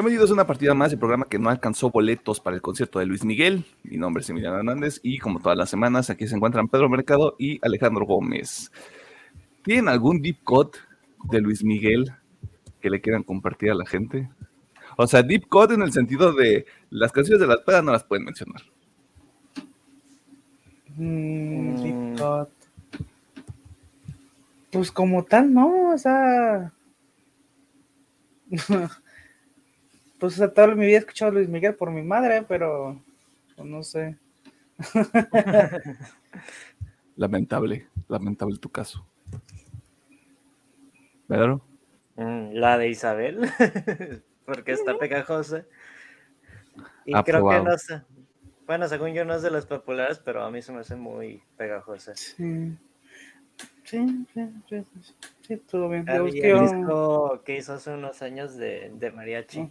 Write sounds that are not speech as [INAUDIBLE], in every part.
Bienvenidos a una partida más del programa que no alcanzó boletos para el concierto de Luis Miguel. Mi nombre es Emiliano Hernández y como todas las semanas aquí se encuentran Pedro Mercado y Alejandro Gómez. ¿Tienen algún deep cut de Luis Miguel que le quieran compartir a la gente? O sea, deep cut en el sentido de las canciones de las pedas no las pueden mencionar. Mm, deep cut. Pues como tal, no, o sea... [LAUGHS] pues o toda mi vida he escuchado a Luis Miguel por mi madre, pero pues, no sé. [LAUGHS] lamentable, lamentable tu caso. ¿Pedro? Mm, la de Isabel, [LAUGHS] porque está pegajosa. Y creo que no sé. Bueno, según yo no es de las populares, pero a mí se me hace muy pegajosa. Sí. Sí, sí, sí, sí, todo bien. Había disco que hizo hace unos años de, de mariachi.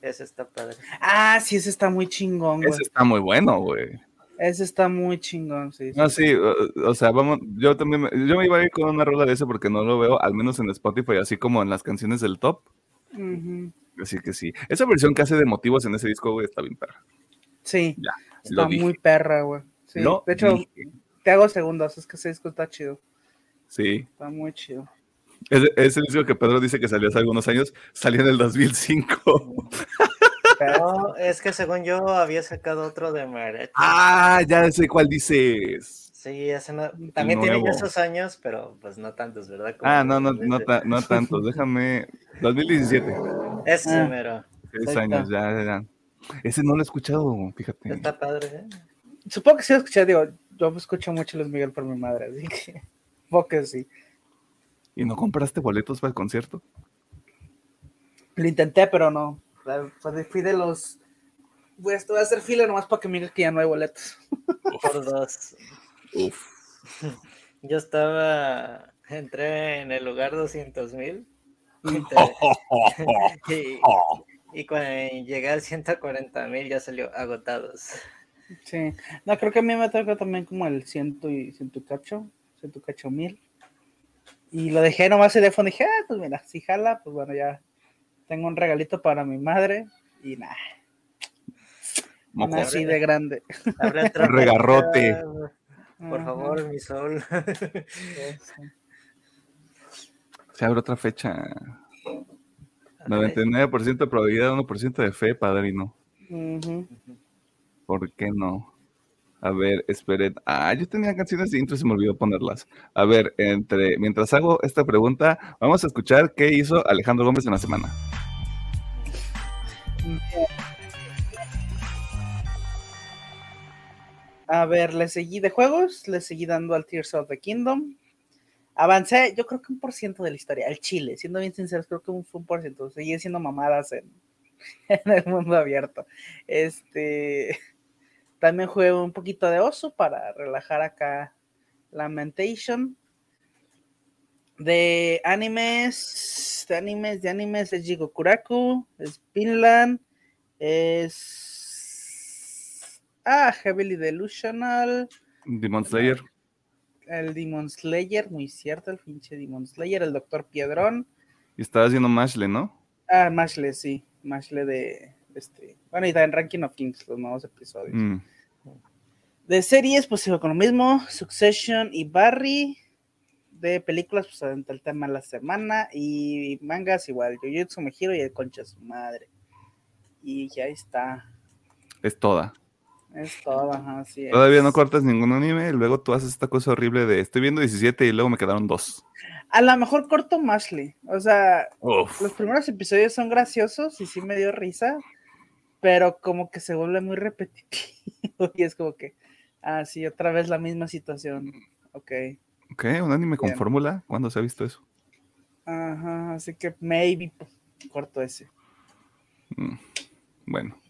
Ese está padre. Ah, sí, ese está muy chingón, güey. Ese está muy bueno, güey. Ese está muy chingón, sí. No, sí, o, sea, vamos, yo también, yo me iba a ir con una rola de ese porque no lo veo, al menos en Spotify, así como en las canciones del top. Así que sí. Esa versión que hace de motivos en ese disco, güey, está bien perra. Sí, ya, está muy perra, güey. Sí. de hecho, te hago segundos, es que ese disco está chido. Sí. Está muy chido. Ese, disco que Pedro dice que salió hace algunos años, salió en el 2005. [LAUGHS] Pero es que según yo había sacado otro de Mariachi. Ah, ya sé cuál dices. Sí, también tiene ya esos años, pero pues no tantos, ¿verdad? ah, no, no, no, no, tantos. Déjame. 2017. Ese ah, mero. Seis años, ya, ya. Ese no lo he escuchado, fíjate. Está padre, ¿eh? Supongo que sí lo escuché, digo, yo escucho mucho Luis Miguel por mi madre, así que. [LAUGHS] Supongo que sí. ¿Y no compraste boletos para el concierto? Lo intenté, pero no. Fui de los. Voy a hacer fila nomás para que me digas que ya no hay boletos. Por dos. Uf. Yo estaba. Entré en el lugar 200 mil. [LAUGHS] [LAUGHS] y, cuando llegué al 140 mil ya salió agotados. Sí. No, creo que a mí me tocó también como el ciento y ciento cacho. Ciento cacho mil. Y lo dejé nomás el teléfono y dije, ah, pues mira, si jala, pues bueno, ya tengo un regalito para mi madre y nada. así de grande. Un regarrote. Por favor, mi sol. [LAUGHS] Se abre otra fecha. 99% de probabilidad, 1% de fe, padrino. ¿Por qué no? A ver, esperen. Ah, yo tenía canciones de intro y se me olvidó ponerlas. A ver, entre mientras hago esta pregunta, vamos a escuchar qué hizo Alejandro Gómez en la semana. A ver, le seguí de juegos, le seguí dando al Tears of the Kingdom. Avancé, yo creo que un por ciento de la historia, el Chile, siendo bien sinceros, creo que un, un por ciento. Seguí siendo mamadas [LAUGHS] en el mundo abierto. Este también jugué un poquito de oso para relajar acá Lamentation. De animes, de animes, de animes es Jigokuraku, es Vinland, es. Ah, Heavily Delusional. Demon Slayer. El Demon Slayer, muy cierto, el pinche Demon Slayer, el Doctor Piedrón. Y estaba haciendo Mashle, ¿no? Ah, Mashle, sí. Mashle de, este, bueno, y en Ranking of Kings, los nuevos episodios. Mm. De series, pues sigo con lo mismo, Succession y Barry. De películas, pues adentro el tema de la semana. Y mangas igual, Jujutsu Mejiro y el Concha su madre. Y ya está. Es toda. Es toda, así es. Todavía no cortas ningún anime, y luego tú haces esta cosa horrible de estoy viendo 17 y luego me quedaron dos. A lo mejor corto Mashley. O sea, los primeros episodios son graciosos y sí me dio risa pero como que se vuelve muy repetitivo [LAUGHS] y es como que, ah, sí, otra vez la misma situación. Ok. Ok, un anime con fórmula, ¿cuándo se ha visto eso? Ajá, así que maybe corto ese. Mm, bueno.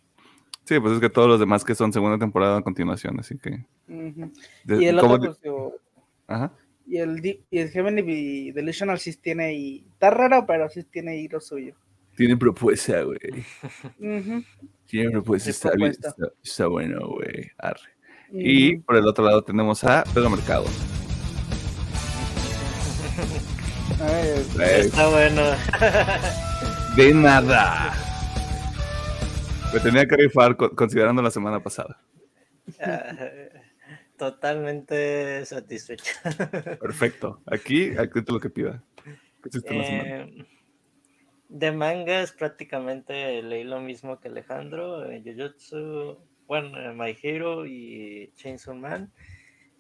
Sí, pues es que todos los demás que son segunda temporada a continuación, así que. y el otro, pues, Ajá. Y el, y el Heavenly Delusional sí tiene y está raro, pero sí tiene ahí lo suyo. Tiene propuesta, güey. Tiene propuesta, está, está, bueno, güey. Y por el otro lado tenemos a Pedro Mercado. está bueno. De nada. Me tenía que rifar considerando la semana pasada. totalmente satisfecho. Perfecto. Aquí, aquí te lo que pida. Eh, de mangas prácticamente leí lo mismo que Alejandro, eh, Jujutsu, bueno, eh, My Hero y Chainsaw Man.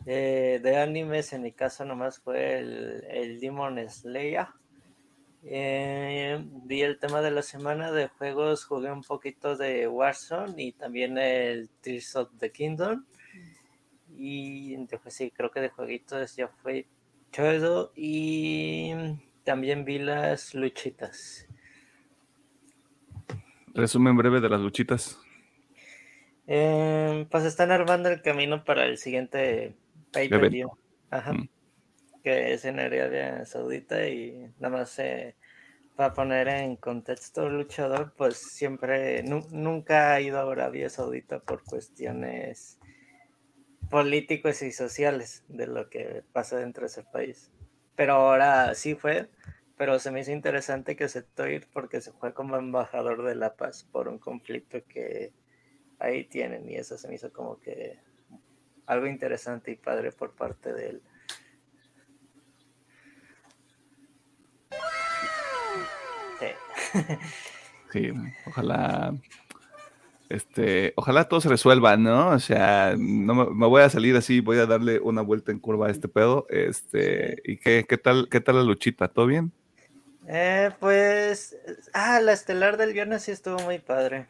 de animes, en mi caso nomás fue el, Demon Slayer. vi el tema de la semana de juegos, jugué un poquito de Warzone y también el Tears of the Kingdom. Y sí, creo que de jueguitos ya fue todo. Y también vi las luchitas. Resumen breve de las luchitas. Eh, pues están armando el camino para el siguiente pay per view. Ajá. Mm. Que es en Arabia Saudita y nada más eh, para poner en contexto luchador, pues siempre, nunca ha ido a Arabia Saudita por cuestiones políticos y sociales de lo que pasa dentro de ese país. Pero ahora sí fue, pero se me hizo interesante que aceptó ir porque se fue como embajador de la paz por un conflicto que ahí tienen y eso se me hizo como que algo interesante y padre por parte de él. Sí. [LAUGHS] sí, ojalá este, ojalá todo se resuelva, ¿no? O sea, no me, voy a salir así, voy a darle una vuelta en curva a este pedo. Este, ¿y qué, qué tal, qué tal la luchita? ¿Todo bien? Eh, pues, ah, la estelar del viernes sí estuvo muy padre.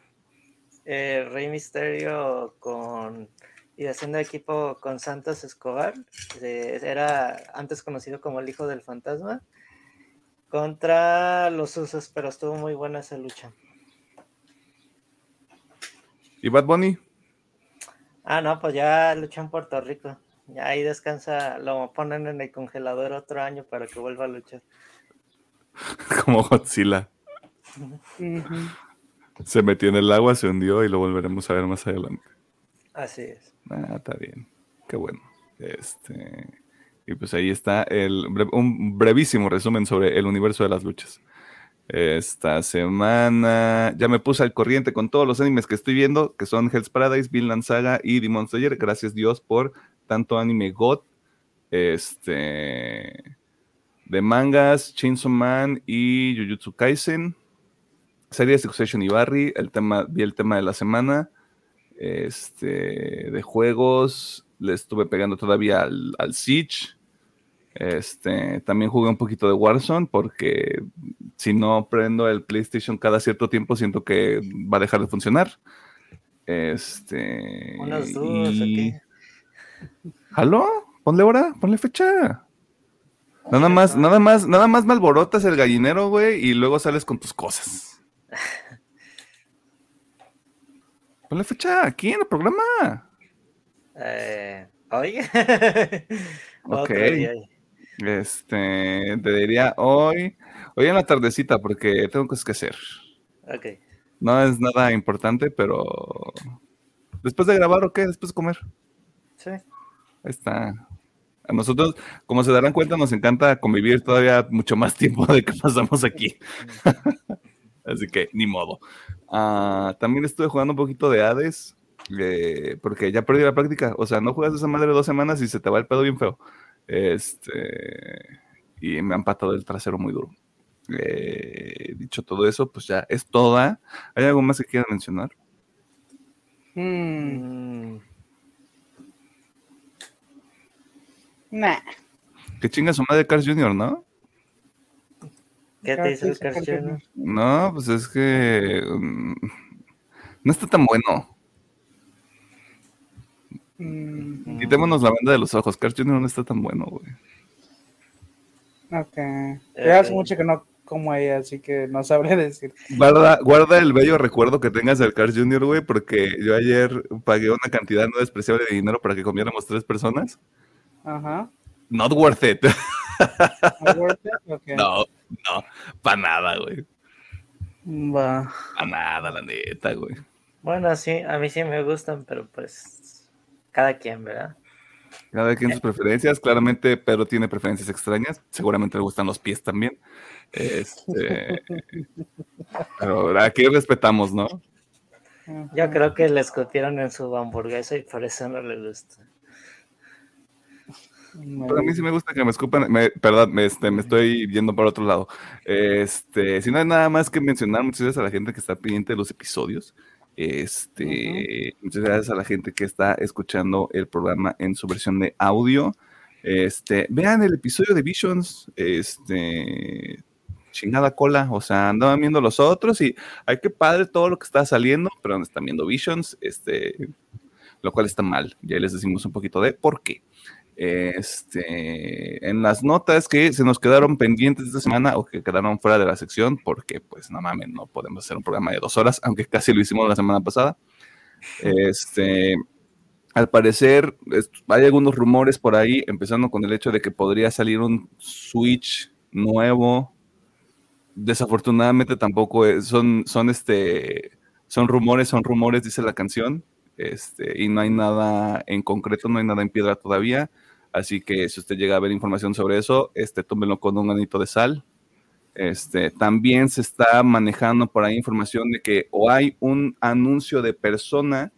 Eh, Rey Misterio con y haciendo equipo con Santos Escobar, eh, era antes conocido como el hijo del fantasma, contra los usos, pero estuvo muy buena esa lucha. ¿Y Bad Bunny? Ah, no, pues ya luchó en Puerto Rico. Ya ahí descansa, lo ponen en el congelador otro año para que vuelva a luchar. [LAUGHS] Como Godzilla. Se metió en el agua, se hundió y lo volveremos a ver más adelante. Así es. Ah, está bien. Qué bueno. Este. Y pues ahí está el, un brevísimo resumen sobre el universo de las luchas. Esta semana ya me puse al corriente con todos los animes que estoy viendo, que son Hell's Paradise, Vinland Saga y Demon Slayer. Gracias Dios por tanto anime God. Este de mangas, Chainsaw Man y Jujutsu Kaisen. Series Succession y Barry, el tema, vi el tema de la semana. Este, de juegos, le estuve pegando todavía al, al Siege. Este, también jugué un poquito de Warzone porque si no prendo el PlayStation cada cierto tiempo siento que va a dejar de funcionar. Este. Ponle hora, ponle fecha. Nada más, nada más, nada más me alborotas el gallinero, güey, y luego sales con tus cosas. [LAUGHS] Ponle fecha aquí en el programa. Eh, hoy. [LAUGHS] ok. Este, te diría hoy, hoy en la tardecita, porque tengo cosas que hacer. Ok. No es nada importante, pero después de grabar o qué, después de comer. Sí. Ahí está. A nosotros, como se darán cuenta, nos encanta convivir todavía mucho más tiempo de que pasamos aquí. [LAUGHS] Así que, ni modo. Ah, también estuve jugando un poquito de Hades, eh, porque ya perdí la práctica. O sea, no juegas esa madre dos semanas y se te va el pedo bien feo. Este, y me han patado el trasero muy duro. Eh, dicho todo eso, pues ya es toda. ¿Hay algo más que quieran mencionar? Mm. Nah. Que chinga su madre Cars Jr., ¿no? ¿Qué te dice el Cars Jr.? No, pues es que mm, no está tan bueno. Mm. Quitémonos la venda de los ojos. Carl Jr. no está tan bueno, güey. Ok. Ya hace mucho que no como ella, así que no sabré [LAUGHS] decir. Guarda, guarda el bello recuerdo que tengas del Carl Jr., güey, porque yo ayer pagué una cantidad no despreciable de dinero para que comiéramos tres personas. Ajá. Not worth it. [LAUGHS] Not worth it? No, no, para nada, güey. Va. Para nada, la neta, güey. Bueno, sí, a mí sí me gustan, pero pues cada quien, ¿verdad? Cada quien sus preferencias, claramente Pedro tiene preferencias extrañas, seguramente le gustan los pies también. Este, [LAUGHS] pero aquí respetamos, ¿no? Yo creo que le escupieron en su hamburguesa y por eso no le gusta. A mí sí me gusta que me escupan, perdón, me, este, me estoy yendo para otro lado. Este, si no hay nada más que mencionar, muchas gracias a la gente que está pendiente de los episodios. Este, muchas gracias a la gente que está escuchando el programa en su versión de audio. Este, vean el episodio de Visions, este, chingada cola, o sea, andaban viendo los otros y hay que padre todo lo que está saliendo, pero están viendo Visions, este, lo cual está mal. Ya les decimos un poquito de por qué. Este, en las notas que se nos quedaron pendientes esta semana o que quedaron fuera de la sección, porque pues no mames, no podemos hacer un programa de dos horas, aunque casi lo hicimos la semana pasada. Este, al parecer, hay algunos rumores por ahí, empezando con el hecho de que podría salir un Switch nuevo. Desafortunadamente tampoco son, son este, son rumores, son rumores, dice la canción. Este, y no hay nada en concreto, no hay nada en piedra todavía. Así que si usted llega a ver información sobre eso, este, tómelo con un granito de sal. Este, también se está manejando por ahí información de que o hay un anuncio de persona.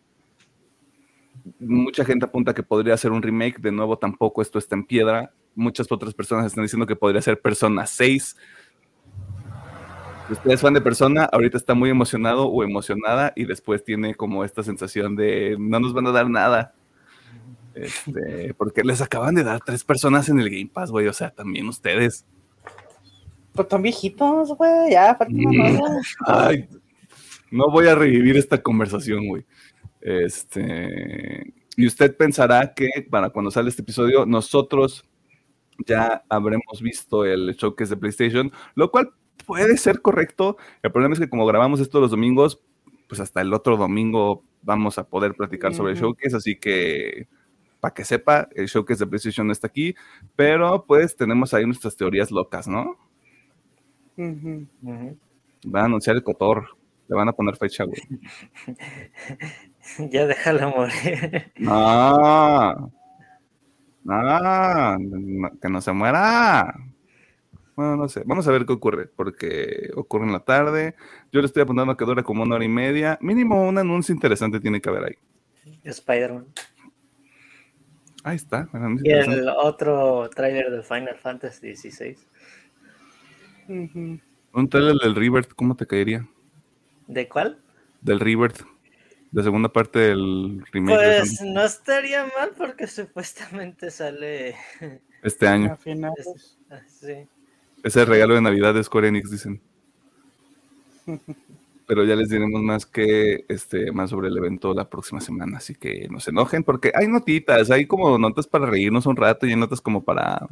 Mucha gente apunta que podría ser un remake. De nuevo, tampoco esto está en piedra. Muchas otras personas están diciendo que podría ser Persona 6. Si usted es fan de Persona, ahorita está muy emocionado o emocionada y después tiene como esta sensación de no nos van a dar nada. Este, porque les acaban de dar tres personas en el Game Pass, güey. O sea, también ustedes. Pues están viejitos, güey. Ya, mm. Ay, no voy a revivir esta conversación, güey. Este. Y usted pensará que para cuando sale este episodio, nosotros ya habremos visto el showcase de PlayStation, lo cual puede ser correcto. El problema es que como grabamos esto los domingos, pues hasta el otro domingo vamos a poder platicar sobre el showcase, así que para que sepa, el showcase de PlayStation no está aquí, pero pues tenemos ahí nuestras teorías locas, ¿no? Va a anunciar el Cotor, le van a poner fecha, güey. [LAUGHS] ya déjalo morir. No. No, que no se muera. Bueno, no sé. Vamos a ver qué ocurre, porque ocurre en la tarde. Yo le estoy apuntando que dura como una hora y media. Mínimo un anuncio interesante tiene que haber ahí. Spider-Man. Ahí está. Y el otro tráiler de Final Fantasy XVI. Un trailer del Rebirth, ¿cómo te caería? ¿De cuál? Del Rebirth. De segunda parte del remake. Pues no estaría mal porque [LAUGHS] supuestamente sale este año. Ah, sí. Es el regalo de Navidad de Square Enix, dicen. [LAUGHS] pero ya les diremos más que este más sobre el evento la próxima semana, así que no se enojen porque hay notitas, hay como notas para reírnos un rato y hay notas como para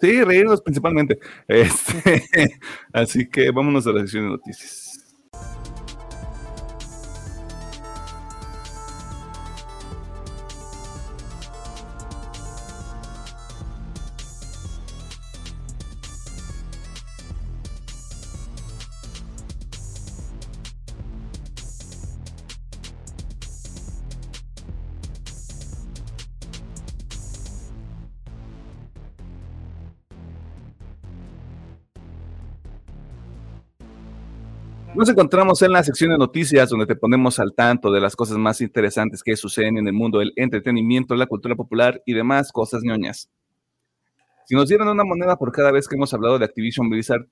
Sí, reírnos principalmente. [LAUGHS] Este, así que vámonos a la sección de noticias. Nos encontramos en la sección de noticias donde te ponemos al tanto de las cosas más interesantes que suceden en el mundo del entretenimiento, la cultura popular y demás cosas ñoñas. Si nos dieran una moneda por cada vez que hemos hablado de Activision Blizzard,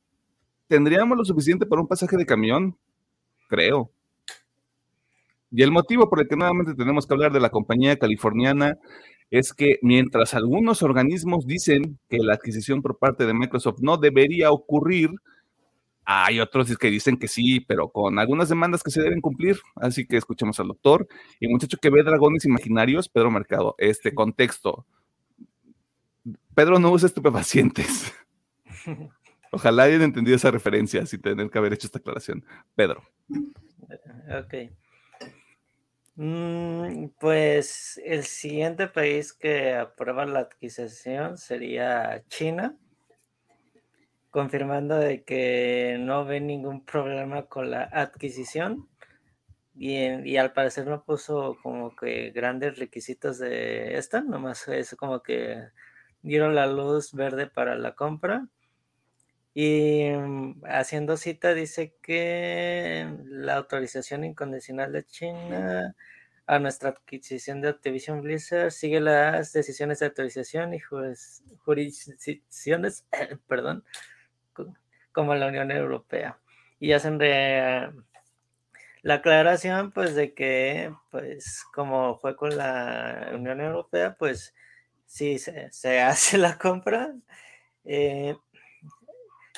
¿tendríamos lo suficiente para un pasaje de camión? Creo. Y el motivo por el que nuevamente tenemos que hablar de la compañía californiana es que mientras algunos organismos dicen que la adquisición por parte de Microsoft no debería ocurrir, hay otros que dicen que sí, pero con algunas demandas que se deben cumplir. Así que escuchemos al doctor. Y muchacho que ve dragones imaginarios, Pedro Mercado. Este contexto. Pedro no usa estupefacientes. [LAUGHS] Ojalá hayan entendido esa referencia sin tener que haber hecho esta aclaración. Pedro. Ok. Mm, pues el siguiente país que aprueba la adquisición sería China confirmando de que no ve ningún problema con la adquisición y, al parecer no puso como que grandes requisitos de esta, nomás es como que dieron la luz verde para la compra. Y mm, haciendo cita dice que la autorización incondicional de China a nuestra adquisición de Activision Blizzard sigue las decisiones de autorización y jurisdicciones, [COUGHS] perdón, como la Unión Europea. Y hacen la aclaración, pues, de que, pues, como fue con la Unión Europea, pues, si se, [LAUGHS] hace la compra, eh,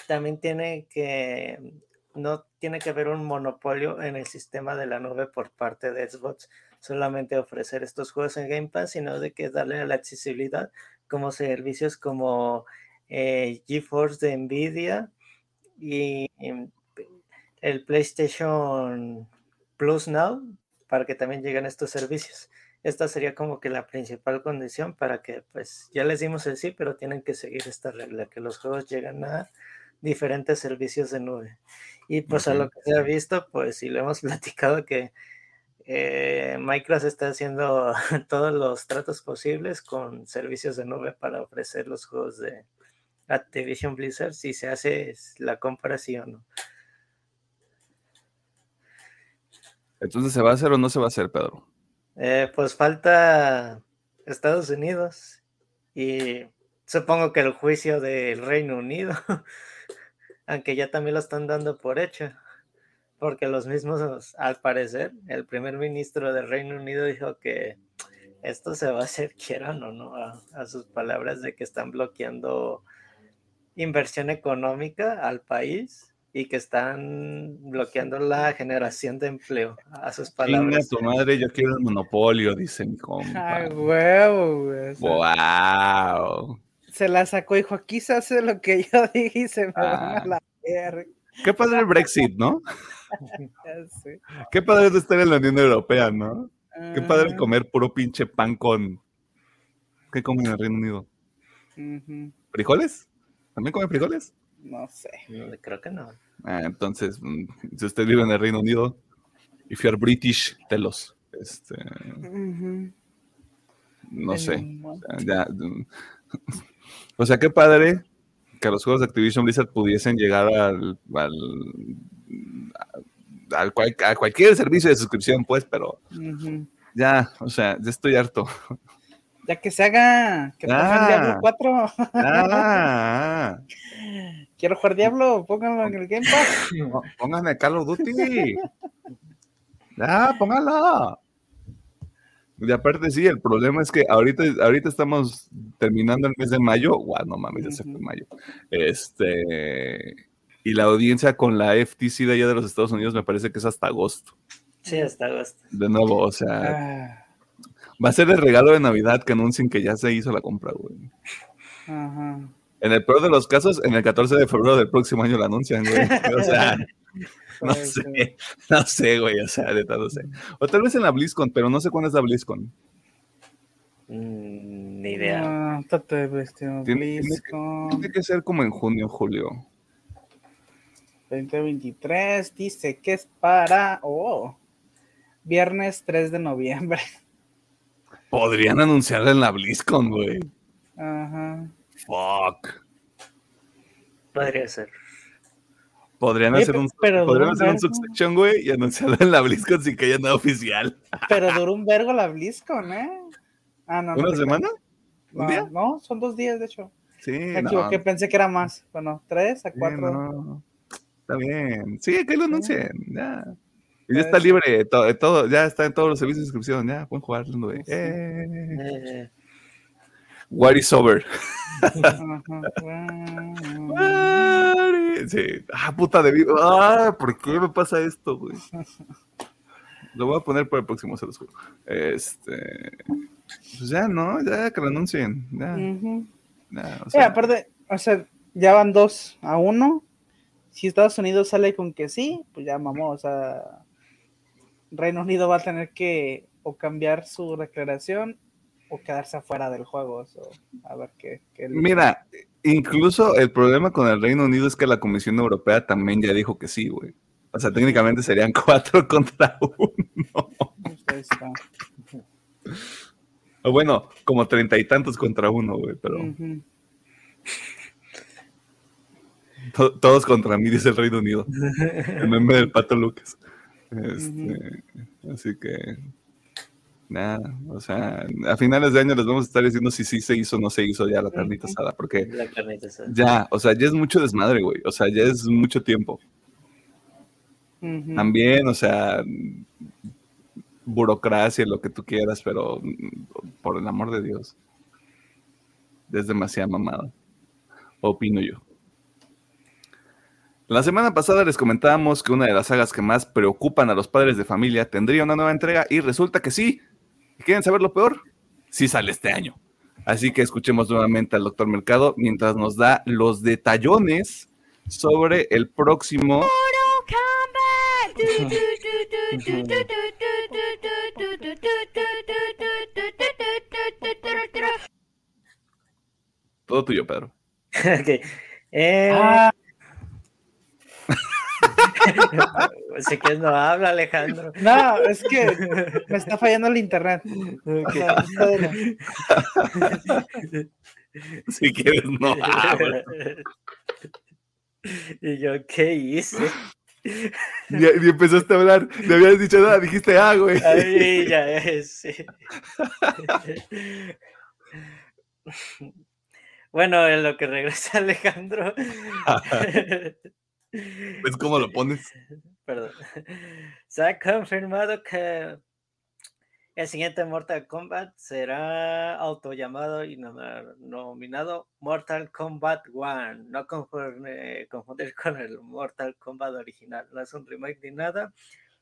también tiene que, no tiene que haber un monopolio en el sistema de la nube por parte de Xbox, solamente ofrecer estos juegos en Game Pass, sino de que darle la accesibilidad como servicios como eh, GeForce de Nvidia y el PlayStation Plus Now para que también lleguen estos servicios. Esta sería como que la principal condición para que, pues, ya les dimos el sí, pero tienen que seguir esta regla, que los juegos llegan a diferentes servicios de nube. Y pues a lo que se ha visto, pues sí lo hemos [LAUGHS] platicado que eh, Microsoft está haciendo [LAUGHS] todos los tratos posibles con servicios de nube para ofrecer los juegos de Activision Blizzard si se hace la compra sí o no. Entonces, ¿se va a hacer o no se va a hacer, Pedro? Eh, pues falta Estados Unidos y supongo que el juicio del Reino Unido [LAUGHS] aunque ya también lo están dando por hecho, porque los mismos, al parecer, el primer ministro del Reino Unido dijo que esto se va a hacer, [LAUGHS] quieran o no, a, sus palabras de que están bloqueando inversión económica al país y que están bloqueando la generación de empleo. A sus palabras. tu madre, yo quiero el monopolio, dice mi compa. Ay, huevo, Wow se la sacó, dijo, aquí se hace lo que yo [LAUGHS] dije y se me va a ah. la Qué padre el Brexit, ¿no? [LAUGHS] Qué padre estar en la Unión Europea, ¿no? Qué padre comer puro pinche pan con... ¿Qué comen en el Reino Unido? ¿Frijoles? ¿También comen frijoles? No sé. creo que no. Ah, entonces, mm, si usted vive en el Reino Unido, if you're British, telos. Este, No sé. ya, o sea, qué padre que los juegos de Activision Blizzard pudiesen llegar al, al, a cualquier servicio de suscripción, pues, pero ya, o sea, ya estoy harto. Ya que se haga, que pongan Diablo 4. Ah. [LAUGHS] Quiero jugar Diablo, pónganlo en el Game Pass. Pónganme Call of Duty. [LAUGHS] ya, pónganlo. Y aparte, sí, el problema es que ahorita, ahorita estamos terminando el mes de mayo. Guau, no mames, ya se fue mayo. Este. Y la audiencia con la FTC de allá de los Estados Unidos me parece que es hasta agosto. Sí, hasta agosto. De nuevo, o sea. Ah. Va a ser el regalo de Navidad que anuncien que ya se hizo la compra, güey. Ajá. En el peor de los casos, en el 14 de febrero del próximo año la anuncian, güey. [LAUGHS] O sea. No sé, no sé, güey, o sea, de todo sé. O tal vez en la BlizzCon, pero no sé cuándo es la BlizzCon. Mm, ni idea. Ah, tiene, tiene, que, ser como en junio, julio. 2023 dice que es para, oh, viernes 3 de noviembre. Podrían anunciarla en la BlizzCon, güey. Ajá. Fuck. Podría ser. Podrían hacer un, podrían hacer un Succession, güey, y anunciarlo en la BlizzCon sin que haya nada oficial. Pero duró un vergo la BlizzCon, ¿eh? Ah, no. ¿Una semana? ¿Un día? No, son dos días, de hecho. Sí. Me equivoqué, pensé que era más. Bueno, tres a cuatro. no. Está bien. Sí, que lo anuncien. Ya. Y ya está libre todo, todo, ya está en todos los servicios de suscripción. Ya pueden jugar. güey. Eh. What is over? [LAUGHS] sí. Ah, puta de vida. Ah, ¿por qué me pasa esto, güey? Lo voy a poner para el próximo, se los juro. Este. Pues ya, ¿no? Ya que lo anuncien. Ya. o sea, aparte, o sea, ya van dos a uno. Si Estados Unidos sale con que sí, pues ya mamó. O sea, Reino Unido va a tener que o cambiar su declaración o quedarse afuera del juego. a ver qué. Mira, incluso el problema con el Reino Unido es que la Comisión Europea también ya dijo que sí, güey. O sea, técnicamente serían [LAUGHS] cuatro contra uno. Pues o bueno, como treinta y tantos contra uno, güey, pero. todos contra mí, dice el Reino Unido. [LAUGHS] El meme del pato Lucas. Este, así que, nada, o sea, a finales de año les vamos a estar diciendo si sí se hizo o no se hizo ya la carnita asada, porque ya, o sea, ya es mucho desmadre, güey, o sea, ya es mucho tiempo. También, o sea, burocracia, lo que tú quieras, pero por el amor de Dios, es demasiada mamada, opino yo. La semana pasada les comentábamos que una de las sagas que más preocupan a los padres de familia tendría una nueva entrega y resulta que sí. ¿Quieren saber lo peor? Sí sale este año. Así que escuchemos nuevamente al doctor Mercado mientras nos da los detallones sobre el próximo... Todo tuyo, Pedro. [LAUGHS] ok. Eh, ah. [LAUGHS] Si que no habla, Alejandro. No, es que me está fallando el internet. [LAUGHS] si quieres, no habla. [LAUGHS] Y yo, ¿qué hice? Y, empezaste a hablar, le habías dicho nada, dijiste ah, güey. Ahí ya es. Bueno, en lo que regresa Alejandro. ¿Ves cómo lo pones? [LAUGHS] Perdón. [LAUGHS] Se ha confirmado que el siguiente Mortal Kombat será autollamado y nominado Mortal Kombat One. No confundir con el Mortal Kombat original. No es un remake ni nada.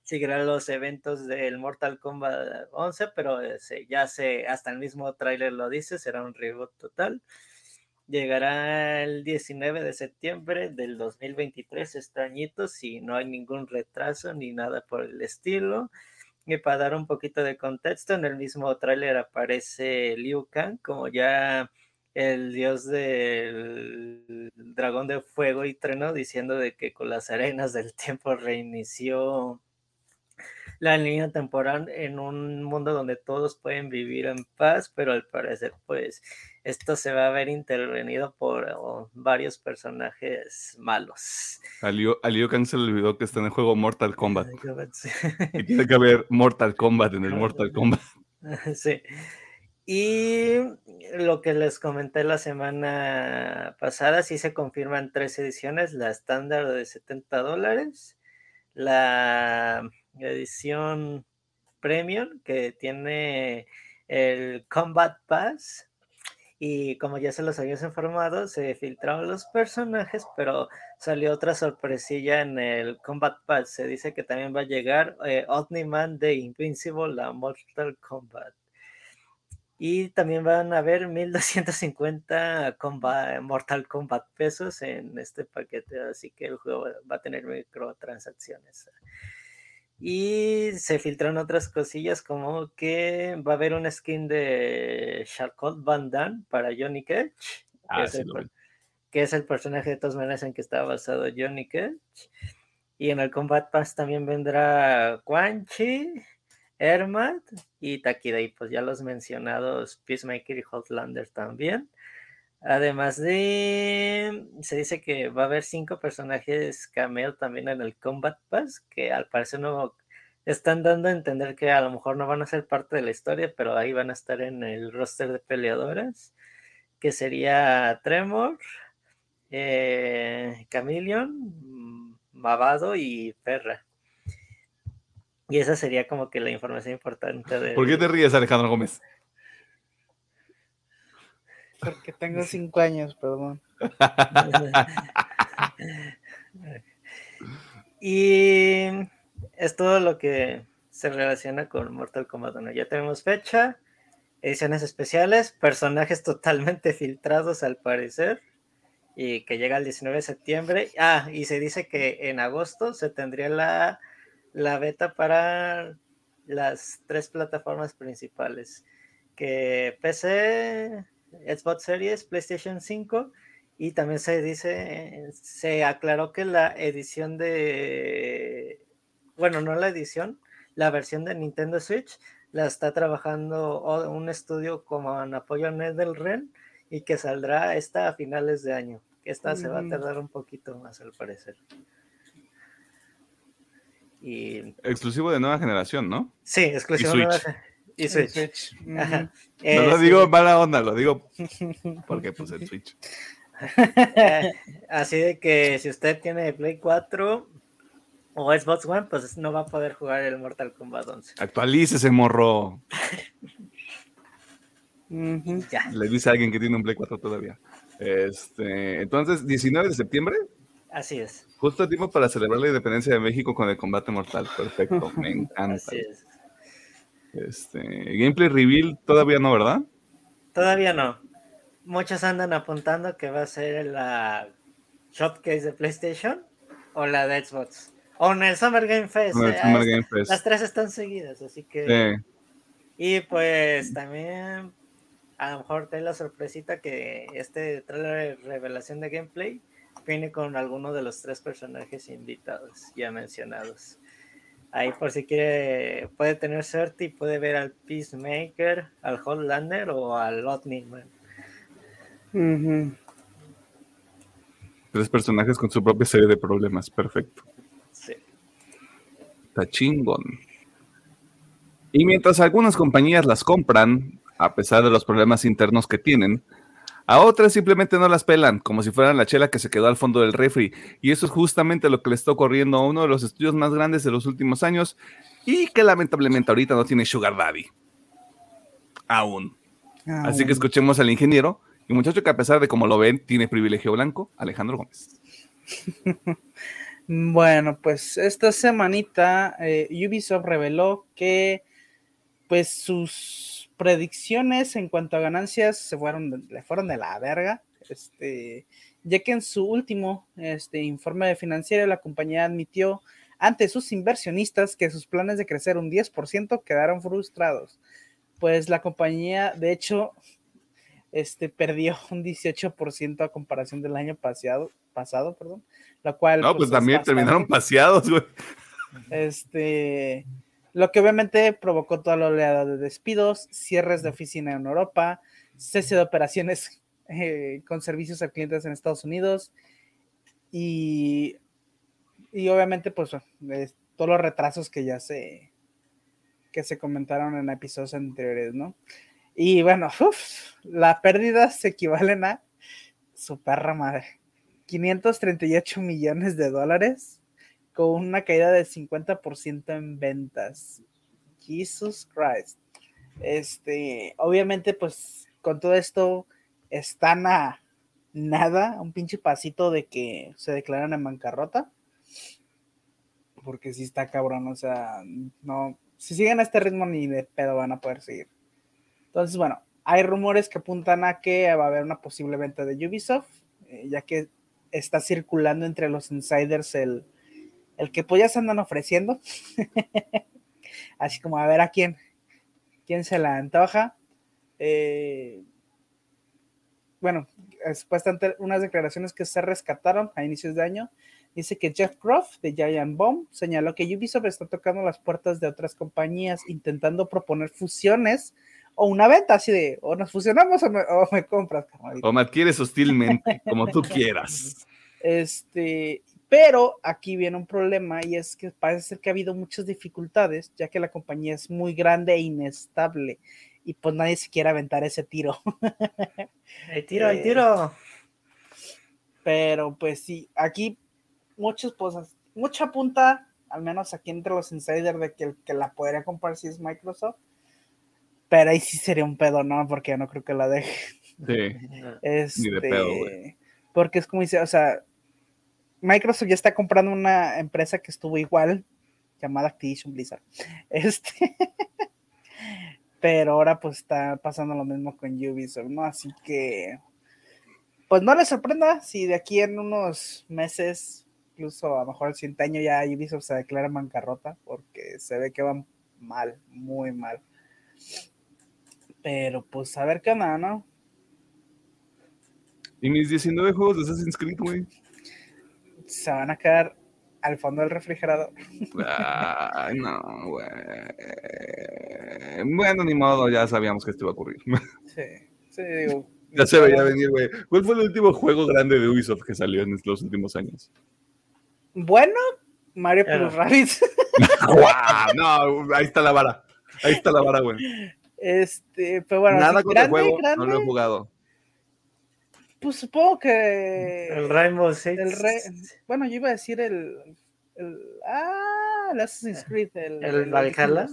Seguirá los eventos del Mortal Kombat 11, pero ya se, hasta el mismo tráiler lo dice, será un reboot total. Llegará el 19 de septiembre del 2023, extrañito, si no hay ningún retraso ni nada por el estilo. Y para dar un poquito de contexto, en el mismo tráiler aparece Liu Kang como ya el dios del dragón de fuego y trueno, diciendo de que con las arenas del tiempo reinició la línea temporal en un mundo donde todos pueden vivir en paz, pero al parecer pues esto se va a ver intervenido por oh, varios personajes malos. A Liu, Kang se le olvidó que está en el juego Mortal Kombat. y tiene que haber Mortal Kombat en el Mortal Kombat. [LAUGHS] Sí. Y lo que les comenté la semana pasada, sí se confirman tres ediciones, la estándar de 70 dólares, la edición premium que tiene el Combat Pass y como ya se los habíamos informado, se filtraron los personajes, pero salió otra sorpresilla en el Combat Pass. Se dice que también va a llegar eh, de Invincible a Mortal Kombat. Y también van a haber 1250 Mortal Kombat pesos en este paquete, así que el juego va a tener microtransacciones. Y se filtran otras cosillas como que va a haber un skin de Charcot Van Damme para Johnny Cage, ah, que, es el, personaje de todas maneras en que está basado Johnny Cage. Y en el Combat Pass también vendrá Quan Chi, Hermat y Takida. Y pues ya los mencionados Peacemaker y Hotlander también. Además de, se dice que va a haber cinco personajes cameo también en el Combat Pass, que al parecer no están dando a entender que a lo mejor no van a ser parte de la historia, pero ahí van a estar en el roster de peleadoras, que sería Tremor, eh, Chameleon, Mavado y Perra. Y esa sería como que la información importante de... ¿Por qué te ríes, Alejandro Gómez? Porque tengo cinco años, perdón. [LAUGHS] y es todo lo que se relaciona con Mortal Kombat 1. Ya tenemos fecha, ediciones especiales, personajes totalmente filtrados al parecer, y que llega el 19 de septiembre. Ah, y se dice que en agosto se tendría la, la beta para las tres plataformas principales, que PC, Xbox Series, PlayStation 5 y también se dice, se aclaró que la edición de, bueno, no la edición, la versión de Nintendo Switch la está trabajando un estudio como en apoyo a del Ren y que saldrá esta a finales de año. que esta se va a tardar un poquito más al parecer. Y... Exclusivo de nueva generación, ¿no? Sí, exclusivo de nueva y Switch. No lo digo mala onda, lo digo porque puse el [LAUGHS] Switch. Así de que si usted tiene Play 4 o Xbox One, pues no va a poder jugar el Mortal Kombat 11. Actualícese, morro. Le dice a alguien que tiene un Play 4 todavía. Este, entonces, 19 de septiembre. Así es. Justo a tiempo para celebrar la independencia de México con el combate mortal. Perfecto, me [LAUGHS] encanta. Así es. Este, gameplay reveal todavía no, ¿verdad? Todavía no. Muchos andan apuntando que va a ser la showcase de PlayStation o la de Xbox. O en el Summer Game Fest. Eh, las tres están seguidas, así que. Y pues también a lo mejor te la sorpresita que este trailer de revelación de gameplay viene con alguno de los tres personajes invitados ya mencionados. Ahí por si quiere, puede tener suerte y puede ver al Peacemaker, al Hotlander o al Lotningman. Tres personajes con su propia serie de problemas, perfecto. Sí. Está chingón. Y mientras algunas compañías las compran, a pesar de los problemas internos que tienen, a otras simplemente no las pelan, como si fueran la chela que se quedó al fondo del refri. Y eso es justamente lo que le está ocurriendo a uno de los estudios más grandes de los últimos años y que lamentablemente ahorita no tiene Sugar Daddy. Aún. Así que escuchemos al ingeniero y muchacho que a pesar de como lo ven, tiene privilegio blanco, Alejandro Gómez. [LAUGHS] bueno, pues esta semanita eh, Ubisoft reveló que pues sus predicciones en cuanto a ganancias se fueron, le fueron de la verga. Este, ya que en su último este, informe financiero la compañía admitió ante sus inversionistas que sus planes de crecer un 10% quedaron frustrados. Pues la compañía, de hecho, este, perdió un 18% a comparación del año pasado, pasado perdón, la cual... No, pues, pues también terminaron paseados, güey. Este, lo que obviamente provocó toda la oleada de despidos, cierres de oficina en Europa, cese de operaciones [LAUGHS] eh, con servicios a clientes en Estados Unidos y, y obviamente pues todos los retrasos que ya se que se comentaron en episodios anteriores, ¿no? Y bueno, [LAUGHS] las pérdidas se equivalen a su perra madre. 538 millones de dólares con una caída del 50% en ventas. Jesus Christ. Este, obviamente, pues con todo esto están a nada, un pinche pasito de que se declaran en bancarrota. Porque si está cabrón, o sea, no, si siguen a este ritmo ni de pedo van a poder seguir. Entonces, bueno, hay rumores que apuntan a que va a haber una posible venta de Ubisoft, eh, ya que está circulando entre los insiders el, el que pues ya se andan ofreciendo. [LAUGHS] Así como a ver a quién, quién se la antoja. Eh, bueno, supuestamente unas declaraciones que se rescataron a inicios de año. Dice que Jeff Croft de Giant Bomb señaló que Ubisoft está tocando las puertas de otras compañías intentando proponer fusiones o una venta así de o nos fusionamos o me, compras. O me adquieres hostilmente, como tú quieras. [LAUGHS] Este, pero aquí viene un problema y es que parece ser que ha habido muchas dificultades, ya que la compañía es muy grande e inestable y pues nadie se quiere aventar ese tiro. [LAUGHS] El tiro, el tiro. Eh, pero pues sí, aquí muchas cosas, mucha punta, al menos aquí entre los insiders, de que el que la podría comprar si es Microsoft. Pero ahí sí sería un pedo, ¿no? Porque no creo que la deje. Sí. [LAUGHS] Este, Ni de pedo, Porque es como dice, o sea, Microsoft ya está comprando una empresa que estuvo igual, llamada Activision Blizzard. [LAUGHS] Este, pero ahora pues está pasando lo mismo con Ubisoft, ¿no? Así que, pues no les sorprenda si de aquí en unos meses, incluso a lo mejor el siguiente año ya Ubisoft se declara bancarrota, porque se ve que van mal, muy mal. Pero pues a ver qué nada, ¿no? Y mis 19 juegos de Assassin's Creed, güey se van a quedar al fondo del refrigerador. Ay, no, güey. Bueno, ni modo, ya sabíamos que esto iba a ocurrir. Sí, sí, digo, Ya se veía venir, güey. ¿Cuál fue el último juego grande de Ubisoft que salió en los últimos años? Bueno, Mario Plus Rabbids. ¡Wow! No, ahí está la vara. Ahí está la vara, güey. Este, pero bueno, Nada con el juego, no lo he jugado. Pues supongo que. El Rainbow Six. El re... Bueno, yo iba a decir el. el... Ah, el Assassin's Creed. El, ¿El Valhalla?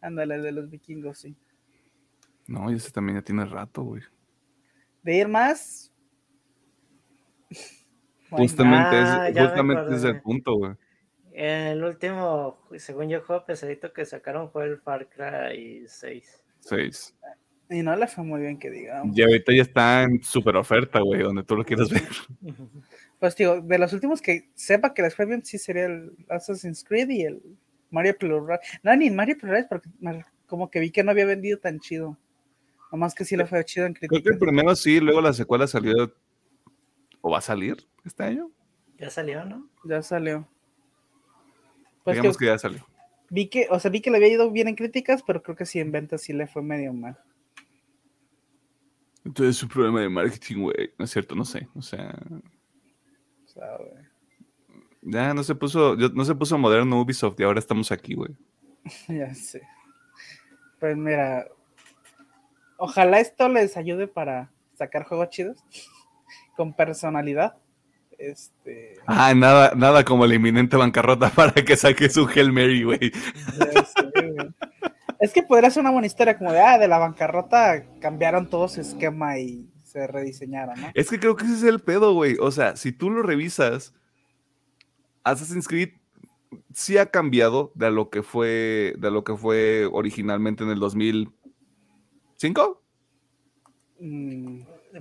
Ándale, el de los vikingos, sí. No, ese también ya tiene rato, güey. De ir más. [LAUGHS] Justamente, ah, es, justamente es el punto, güey. El último, según yo, juego pesadito que sacaron fue el Far Cry 6. 6. Y no le fue muy bien que digamos. Y ahorita ya está en super oferta, güey, donde tú lo quieras ver. Pues digo, de los últimos que sepa que les fue bien, sí sería el Assassin's Creed y el Mario Plus No, ni Mario Plus porque como que vi que no había vendido tan chido. Nomás que sí le fue chido en crítica. Creo que el primero sí, luego la secuela salió. ¿O va a salir este año? Ya salió, ¿no? Ya salió. Pues Digamos que, que, ya salió. Vi que, o sea, vi que le había ido bien en críticas, pero creo que sí en ventas sí le fue medio mal. Entonces es un problema de marketing, güey. No es cierto, no sé. O sea. Sabe. Ya no se puso, no se puso moderno Ubisoft y ahora estamos aquí, güey. [LAUGHS] ya sé. Pues mira, ojalá esto les ayude para sacar juegos chidos [LAUGHS] con personalidad. Este... Ah, nada, nada como la inminente bancarrota [LAUGHS] para que saque su Hell Mary, güey. Es que podría ser una buena historia, como de, ah, de la bancarrota cambiaron todo su esquema y se rediseñaron, ¿no? Es que creo que ese es el pedo, güey. O sea, si tú lo revisas, Assassin's Creed sí ha cambiado de lo que fue, de lo que fue originalmente en el 2005. Mm,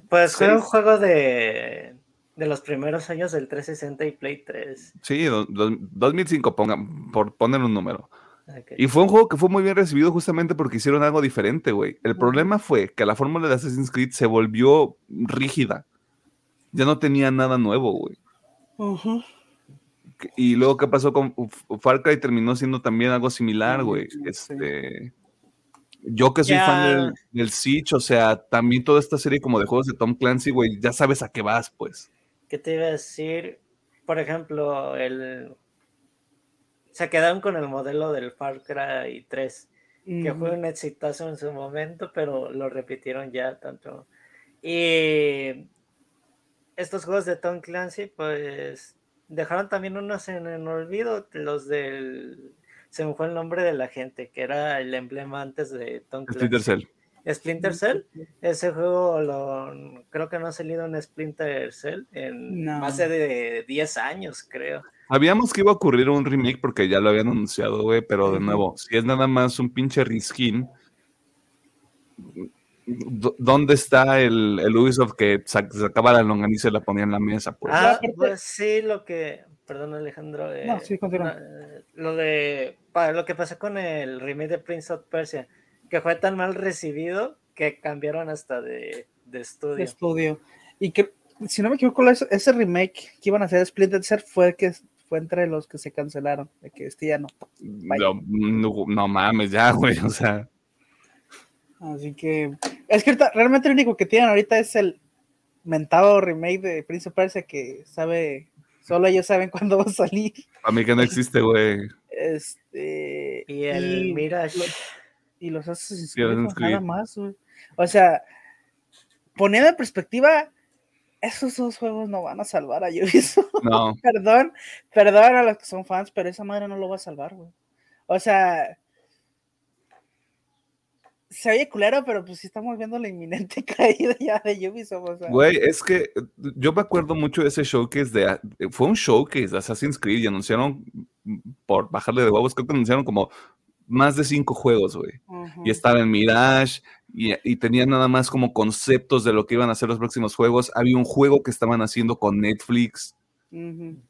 pues fue un juego de, de los primeros años del 360 y Play 3. Sí, 2005, pongan, por poner un número. Y fue un juego que fue muy bien recibido justamente porque hicieron algo diferente, güey. El problema fue que la fórmula de Assassin's Creed se volvió rígida. Ya no tenía nada nuevo, güey. Y luego, ¿qué pasó con Far Cry? Terminó siendo también algo similar, güey. Este, yo que soy fan del, del, Siege, o sea, también toda esta serie como de juegos de Tom Clancy, güey, ya sabes a qué vas, pues. ¿Qué te iba a decir? Por ejemplo, el se quedaron con el modelo del Far Cry 3, que fue un exitazo en su momento, pero lo repitieron ya tanto. Y estos juegos de Tom Clancy, pues dejaron también unos en el olvido, los del... Se me fue el nombre de la gente, que era el emblema antes de Tom Clancy. Splinter Cell. Splinter Cell, ese juego lo, creo que no ha salido en Splinter Cell en más de 10 años, creo. Sabíamos que iba a ocurrir un remake porque ya lo habían anunciado, güey, pero de nuevo, si es nada más un pinche reskin, ¿dónde está el, el Ubisoft que sacaba la longaniza y la ponía en la mesa? Pues? Ah, pues sí, lo que, perdón Alejandro, eh, no, sí, lo de, lo que pasó con el remake de Prince of Persia, que fue tan mal recibido que cambiaron hasta de, de estudio. De estudio. Y que, si no me equivoco, ese remake que iban a hacer Splinter Cell fue que fue entre los que se cancelaron, de que este ya no. No, mames, ya, güey, o sea. Así que, es que realmente lo único que tienen ahorita es el mentado remake de Prince of Persia que sabe, solo ellos saben [LAUGHS] cuándo va a salir. A mí que no existe, güey. Este. Y el Mirage. y los Assassin's nada más, güey. O sea, poniendo en perspectiva, esos dos juegos no van a salvar a Ubisoft. [LAUGHS] No. perdón, perdón a los que son fans, pero esa madre no lo va a salvar, güey. O sea, se oye culero, pero pues sí estamos viendo la inminente [LAUGHS] caída ya de Ubisoft. Güey, es que yo me acuerdo mucho de ese showcase de. Fue un showcase de Assassin's Creed y anunciaron, por bajarle de huevos, creo que anunciaron como más de cinco juegos, güey. Y estaba en Mirage y, y tenían nada más como conceptos de lo que iban a ser los próximos juegos. Había un juego que estaban haciendo con Netflix.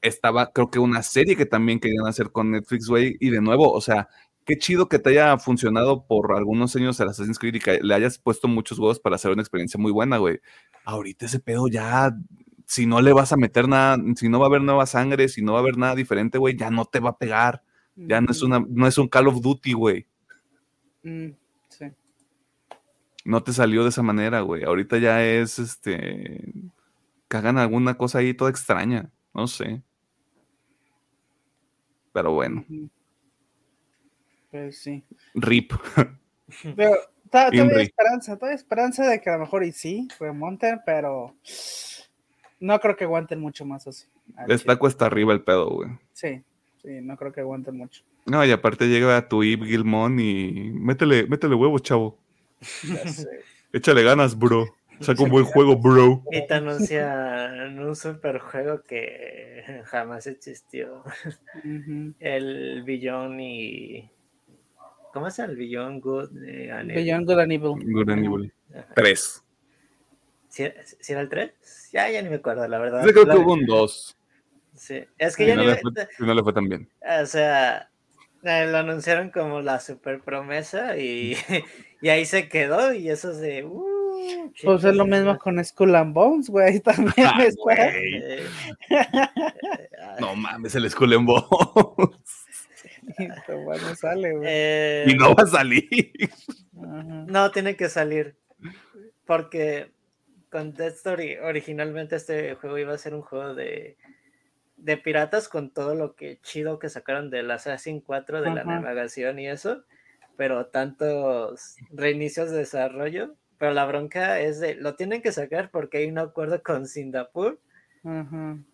Estaba, creo que una serie que también querían hacer con Netflix, güey. Y de nuevo, o sea, qué chido que te haya funcionado por algunos años el Assassin's Creed y que le hayas puesto muchos huevos para hacer una experiencia muy buena, güey. Ahorita ese pedo ya, si no le vas a meter nada, si no va a haber nueva sangre, si no va a haber nada diferente, güey, ya no te va a pegar. Ya no es, una, no es un Call of Duty, güey. Mm, sí. no te salió de esa manera, güey. Ahorita ya es, este, cagan alguna cosa ahí toda extraña, no sé. Pero bueno. Pues sí. RIP. [LAUGHS] Pero todavía hay esperanza, todavía hay esperanza de que a lo mejor y sí, remonten, pero no creo que aguanten mucho más así. Está cuesta arriba el pedo, güey. Sí, sí, no creo que aguanten mucho. No, y aparte llega a tu Yves Gilmón y métele, métele huevo, chavo. Échale ganas, bro. Saca un buen juego, bro. Y te anuncian un super juego que jamás existió. El Billón y. ¿Cómo es el Billón Good and Beyond Good and Evil. Good and Evil. Tres. ¿Sí, era el tres? Ya, ya ni me acuerdo, la verdad. Yo creo que hubo un dos. Sí, es que ya no ni le fue, no le fue tan bien. O sea, eh, lo anunciaron como la super promesa y, [LAUGHS] y ahí se quedó y eso es de... Uh, pues es lo mismo con Skull and Bones, güey, también ah, [LAUGHS] no mames, el Skull and Bones. [LAUGHS] sale, güey. Eh, y no va a salir. No, tiene que salir. Porque con Death Story originalmente este juego iba a ser un juego de de piratas con todo lo que chido que sacaron del Assassin 4 de la navegación y eso, pero tantos reinicios de desarrollo, pero la bronca es de, lo tienen que sacar porque hay un acuerdo con Singapur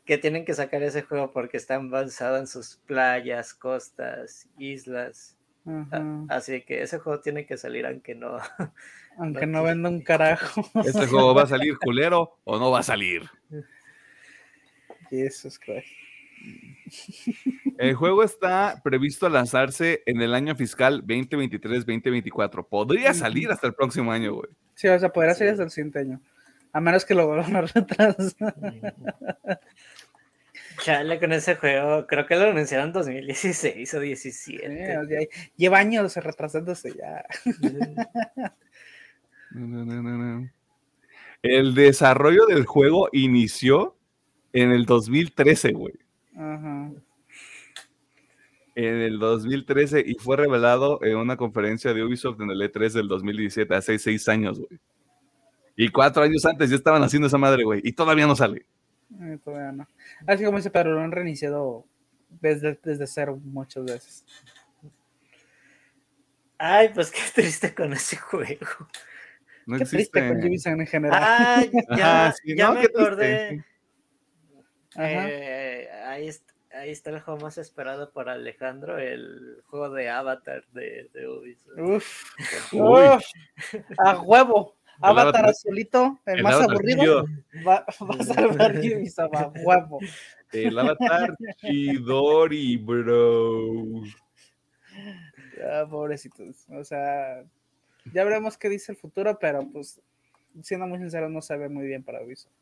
que tienen que sacar ese juego porque está avanzado en sus playas, costas, islas. Así que ese juego tiene que salir aunque no. [LAUGHS] Aunque no, venda un carajo. ¿Este juego va a salir culero o no va a salir? [LAUGHS] Jesus Christ. El juego está previsto a lanzarse en el año fiscal 2023-2024. Podría salir hasta el próximo año, güey. Sí, o sea, podría salir hasta el siguiente año. A menos que lo vuelvan a retrasar. [LAUGHS] Chale, con ese juego, creo que lo anunciaron en 2016 o 17. lleva años retrasándose ya. [LAUGHS] el desarrollo del juego inició en el 2013, güey. Ajá. En el 2013 y fue revelado en una conferencia de Ubisoft en el E3 del 2017, hace seis años, güey. Y cuatro años antes ya estaban haciendo esa madre, güey. Y todavía no sale. Eh, todavía no. Así como dice Pedro, lo han reiniciado desde, desde cero muchas veces. Ay, pues qué triste con ese juego. qué triste con Ubisoft en general. Ay, ya, [LAUGHS] ya me acordé. Eh, ahí, ahí, está el juego más esperado por Alejandro, el juego de Avatar de, de Ubisoft. Uf, a huevo. Avatar azulito, el, más aburrido, va, a salvar Ubisoft a huevo. El Avatar Chidori, bro. Pobrecitos. O sea, ya veremos qué dice el futuro, pero pues, siendo muy sincero, no sabe muy bien para Ubisoft.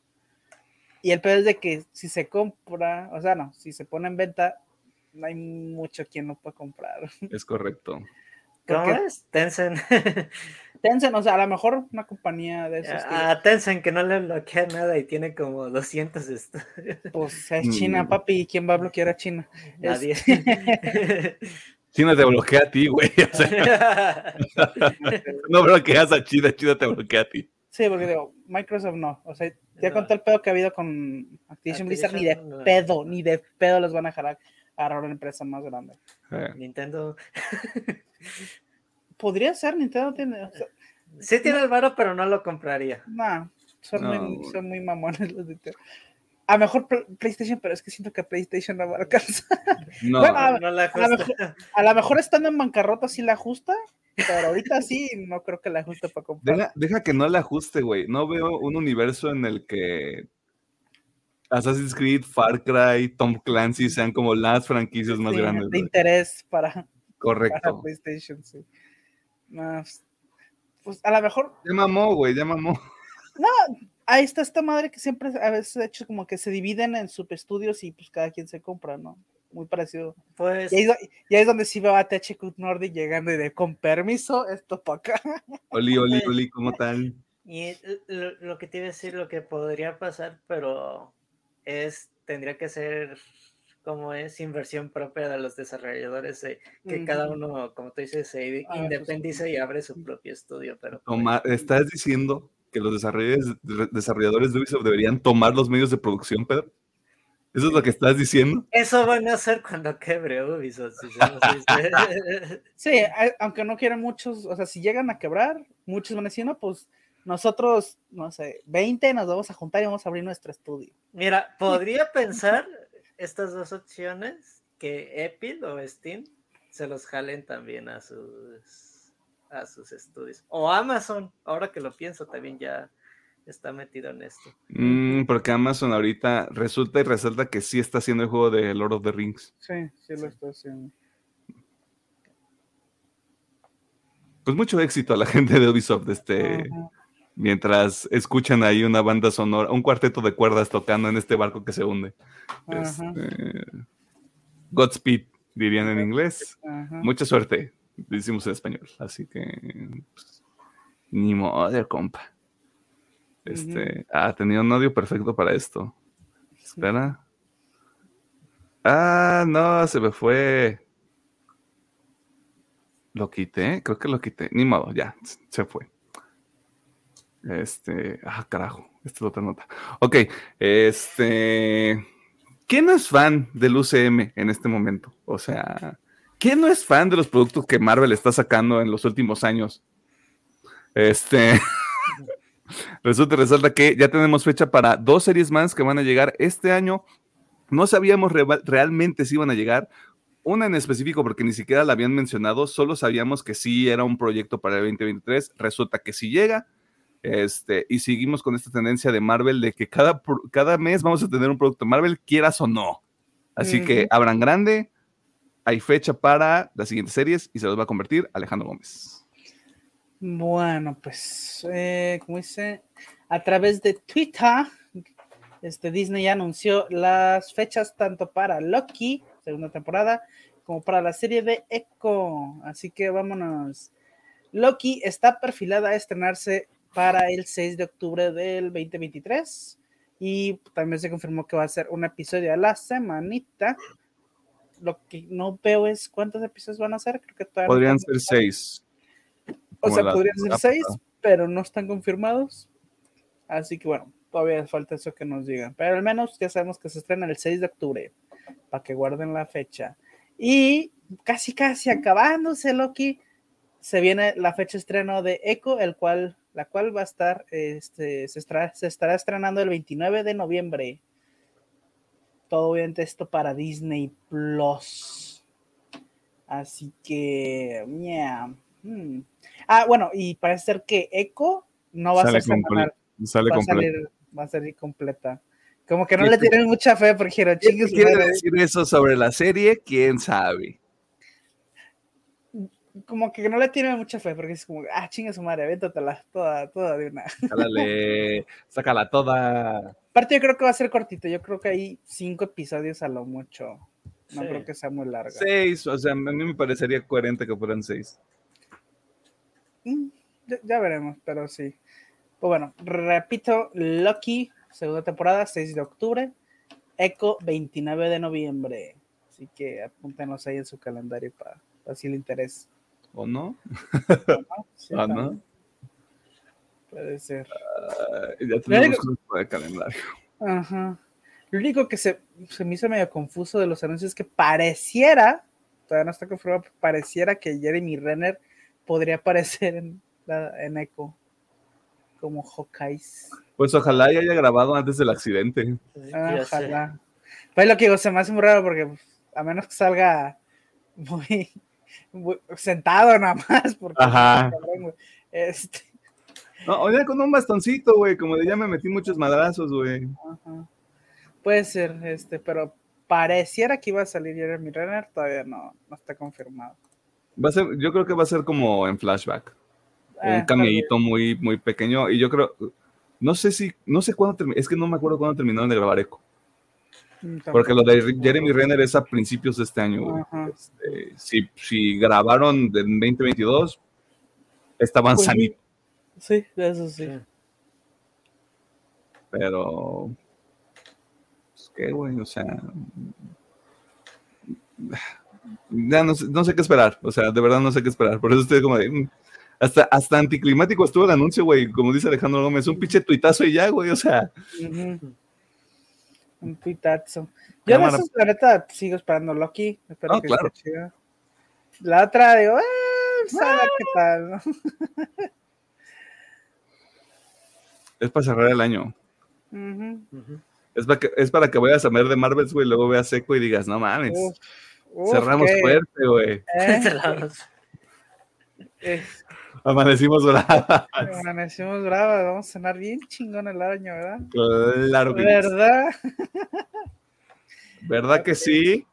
Y el peor es de que si se compra, o sea, no, si se pone en venta, no hay mucho quien lo pueda comprar. Es correcto. ¿Cómo es? Tencent. [LAUGHS] Tencent, o sea, a lo mejor una compañía de esos. A ah, Tencent que no le bloquea nada y tiene como 200 estudios. [LAUGHS] Pues es China, mm. papi. ¿Quién va a bloquear a China? Nadie. [LAUGHS] China te bloquea a ti, güey. no bloqueas a China, China te bloquea a ti. Sí, porque digo, Microsoft no. O sea, ya con todo el pedo que ha habido con Activision Blizzard, ni de pedo, ni de pedo los van a dejar a agarrar una empresa más grande. Eh. Nintendo. [LAUGHS] Podría ser, Nintendo tiene. sí tiene el varo, pero no lo compraría. No, son, Muy, son muy mamones los Nintendo. A mejor PlayStation, pero es que siento que PlayStation no va a alcanzar. No, no la a, lo mejor, a lo mejor estando en bancarrota sí la ajusta, pero ahorita sí, no creo que la ajuste para comprar. Deja, que no la ajuste, güey. No veo un universo en el que Assassin's Creed, Far Cry, Tom Clancy sean como las franquicias más grandes. De interés para, Correcto. PlayStation, sí. Más. Pues a lo mejor. Ya mamó, güey, ya mamó. No, ahí está esta madre que siempre a veces ha hecho como que se dividen en subestudios y pues cada quien se compra, ¿no? Muy parecido. Pues... Y, ahí, es donde sí veo a TH Nordic llegando y de con permiso, esto para acá. [LAUGHS] Oli, oli, oli, ¿cómo tal? Y lo, que te iba a decir, lo que podría pasar, pero es, tendría que ser como es inversión propia de los desarrolladores, que cada uno, como tú dices, se ah, independice y abre su propio estudio. Pero pues ¿Estás diciendo que los desarrolladores, desarrolladores de Ubisoft deberían tomar los medios de producción, Pedro? ¿Eso es lo que estás diciendo? Eso van a hacer cuando quebre Ubisoft. sí, [LAUGHS] aunque no quieran muchos, o sea, si llegan a quebrar, muchos van a decir, no, pues nosotros, no sé, 20 nos vamos a juntar y vamos a abrir nuestro estudio. Mira, podría pensar estas dos opciones que Epic o Steam se los jalen también a sus a sus estudios. O Amazon, ahora que lo pienso, también ya está metido en esto. Mm, porque Amazon ahorita resulta y resalta que sí está haciendo el juego de Lord of the Rings. Sí, sí lo está haciendo. Pues mucho éxito a la [LAUGHS] gente de Ubisoft, este, mientras escuchan ahí una banda sonora, un cuarteto de cuerdas tocando en este barco que se hunde. Este, Godspeed, dirían en inglés. Mucha suerte, decimos en español. Así que, pues, ni modo, compa. Este, ah, tenía un audio perfecto para esto. Espera. Ah, no, se me fue. Lo quité, creo que lo quité. Ni modo, ya, se fue. Este, ah, carajo, esta es otra nota. Ok, este, ¿quién no es fan del UCM en este momento? O sea, ¿quién no es fan de los productos que Marvel está sacando en los últimos años? Este, [LAUGHS] resulta resalta que ya tenemos fecha para dos series más que van a llegar este año. No sabíamos realmente si iban a llegar. Una en específico, porque ni siquiera la habían mencionado, solo sabíamos que sí era un proyecto para el 2023. Resulta que si llega, este, y seguimos con esta tendencia de Marvel de que cada, cada mes vamos a tener un producto Marvel, quieras o no. Así que abran grande. Hay fecha para las siguientes series y se los va a convertir Alejandro Gómez. Bueno, pues, eh, como dice, a través de Twitter, este, Disney ya anunció las fechas tanto para Loki, segunda temporada, como para la serie de Echo. Así que vámonos. Loki está perfilada a estrenarse para el 6 de octubre del 2023. Y también se confirmó que va a ser un episodio a la semanita. Lo que no veo es cuántos episodios van a ser. Creo que Podrían ser seis. O sea, podrían ser seis, pero no están confirmados. Así que bueno, todavía falta eso que nos digan. Pero al menos ya sabemos que se estrena el 6 de octubre. Para que guarden la fecha. Y casi, casi acabándose, Loki. Se viene la fecha de estreno de Echo, el cual la cual va a estar, este, se, estará, estrenando el 29 de noviembre. Todo bien esto para Disney Plus. Así que, yeah. Hmm. Ah, bueno, y parece ser que Echo no va a ser semanal. Sale va, a salir, va a salir completa. Como que no le tienen mucha fe porque ¿Qué quiere decir eso sobre la serie? ¿Quién sabe? como que no le tiene mucha fe, porque es como, ah, chinga su madre, avéntatela toda, toda de una. Dale, [LAUGHS] sácala toda. Aparte, yo creo que va a ser cortito, yo creo que hay cinco episodios a lo mucho. No creo que sea muy larga. Seis, o sea, a mí me parecería coherente que fueran seis. Mm, ya, veremos, pero sí. Pues bueno, repito, Lucky, segunda temporada, 6 de octubre. Echo, 29 de noviembre. Así que apúntenos ahí en su calendario para, para si le interesa. ¿O no? ¿O no? [LAUGHS] Puede ser. ya tenemos un de calendario. Ajá. Lo único que se, se, me hizo medio confuso de los anuncios es que pareciera, todavía no está confirmado, pareciera que Jeremy Renner podría aparecer en, en Echo como Hawkeyes. Pues ojalá haya grabado antes del accidente. Ah, ojalá. Pues lo que digo, se me hace muy raro porque pues, a menos que salga muy sentado nada más. Porque Ajá. Este. No, oye, con un bastoncito, güey, como de ya me metí muchos madrazos, güey. Puede ser, este, pero pareciera que iba a salir Jeremy Renner, todavía no, no está confirmado. Va a ser, yo creo que va a ser como en flashback. un ah, camellito muy, muy pequeño. Y yo creo, no sé si, no sé cuándo terminó, es que no me acuerdo cuándo terminaron de grabar Echo. Mm, Porque lo de Jeremy Renner es a principios de este año. Este, si, si, grabaron en 2022, estaban pues, sanitos. Sí, eso sí. Pero, pues qué, güey, o sea, ya no, no, sé qué esperar, o sea, de verdad no sé qué esperar, por eso estoy como de... Mm, hasta, hasta anticlimático estuvo el anuncio, güey, como dice Alejandro Gómez, un pinche tuitazo y ya, güey, o sea... Un tuitazo. Yo de esos, la neta, sigo esperando Loki, espero que claro. chido. La otra, digo, eh, sabe qué tal, Es para cerrar el año. Es, para que, es para que vayas a ver de Marvels, güey, y luego veas Echo y digas, no mames. Cerramos fuerte, güey. ¿Eh? Cerramos. Amanecimos bravas. Amanecimos bravas, vamos a cenar bien chingón el año, ¿verdad? Claro que ¿Verdad? [LAUGHS] ¿Verdad que sí?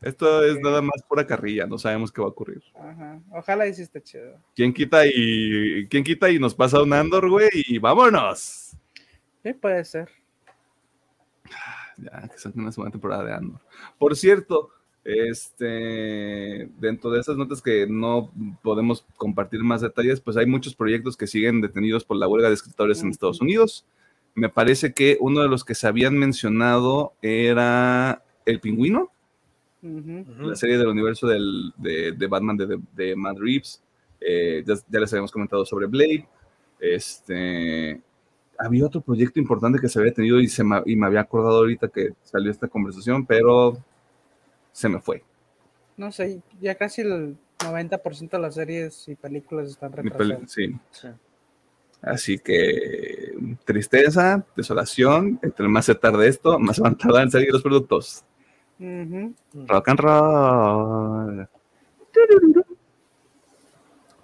Esto es nada más pura carrilla, no sabemos qué va a ocurrir. Ajá. Ojalá hiciste chido. ¿Quién quita y quién quita y nos pasa un Andor, güey? Y vámonos. Sí, puede ser. Ya, que sea una segunda temporada de Andor. Por cierto, este, dentro de esas notas que no podemos compartir más detalles, pues hay muchos proyectos que siguen detenidos por la huelga de escritores en Estados Unidos. Me parece que uno de los que se habían mencionado era El Pingüino la serie del universo del, de, Batman de, de, Matt Reeves. Eh, ya, les habíamos comentado sobre Blade. Este, había otro proyecto importante que se había tenido y, se me, y me había acordado ahorita que salió esta conversación, pero se me fue. No sé, ya casi el 90% de las series y películas están retrasadas. sí. Así que tristeza, desolación, entre más se tarde esto, más van a tardar en salir los productos. Rock and roll.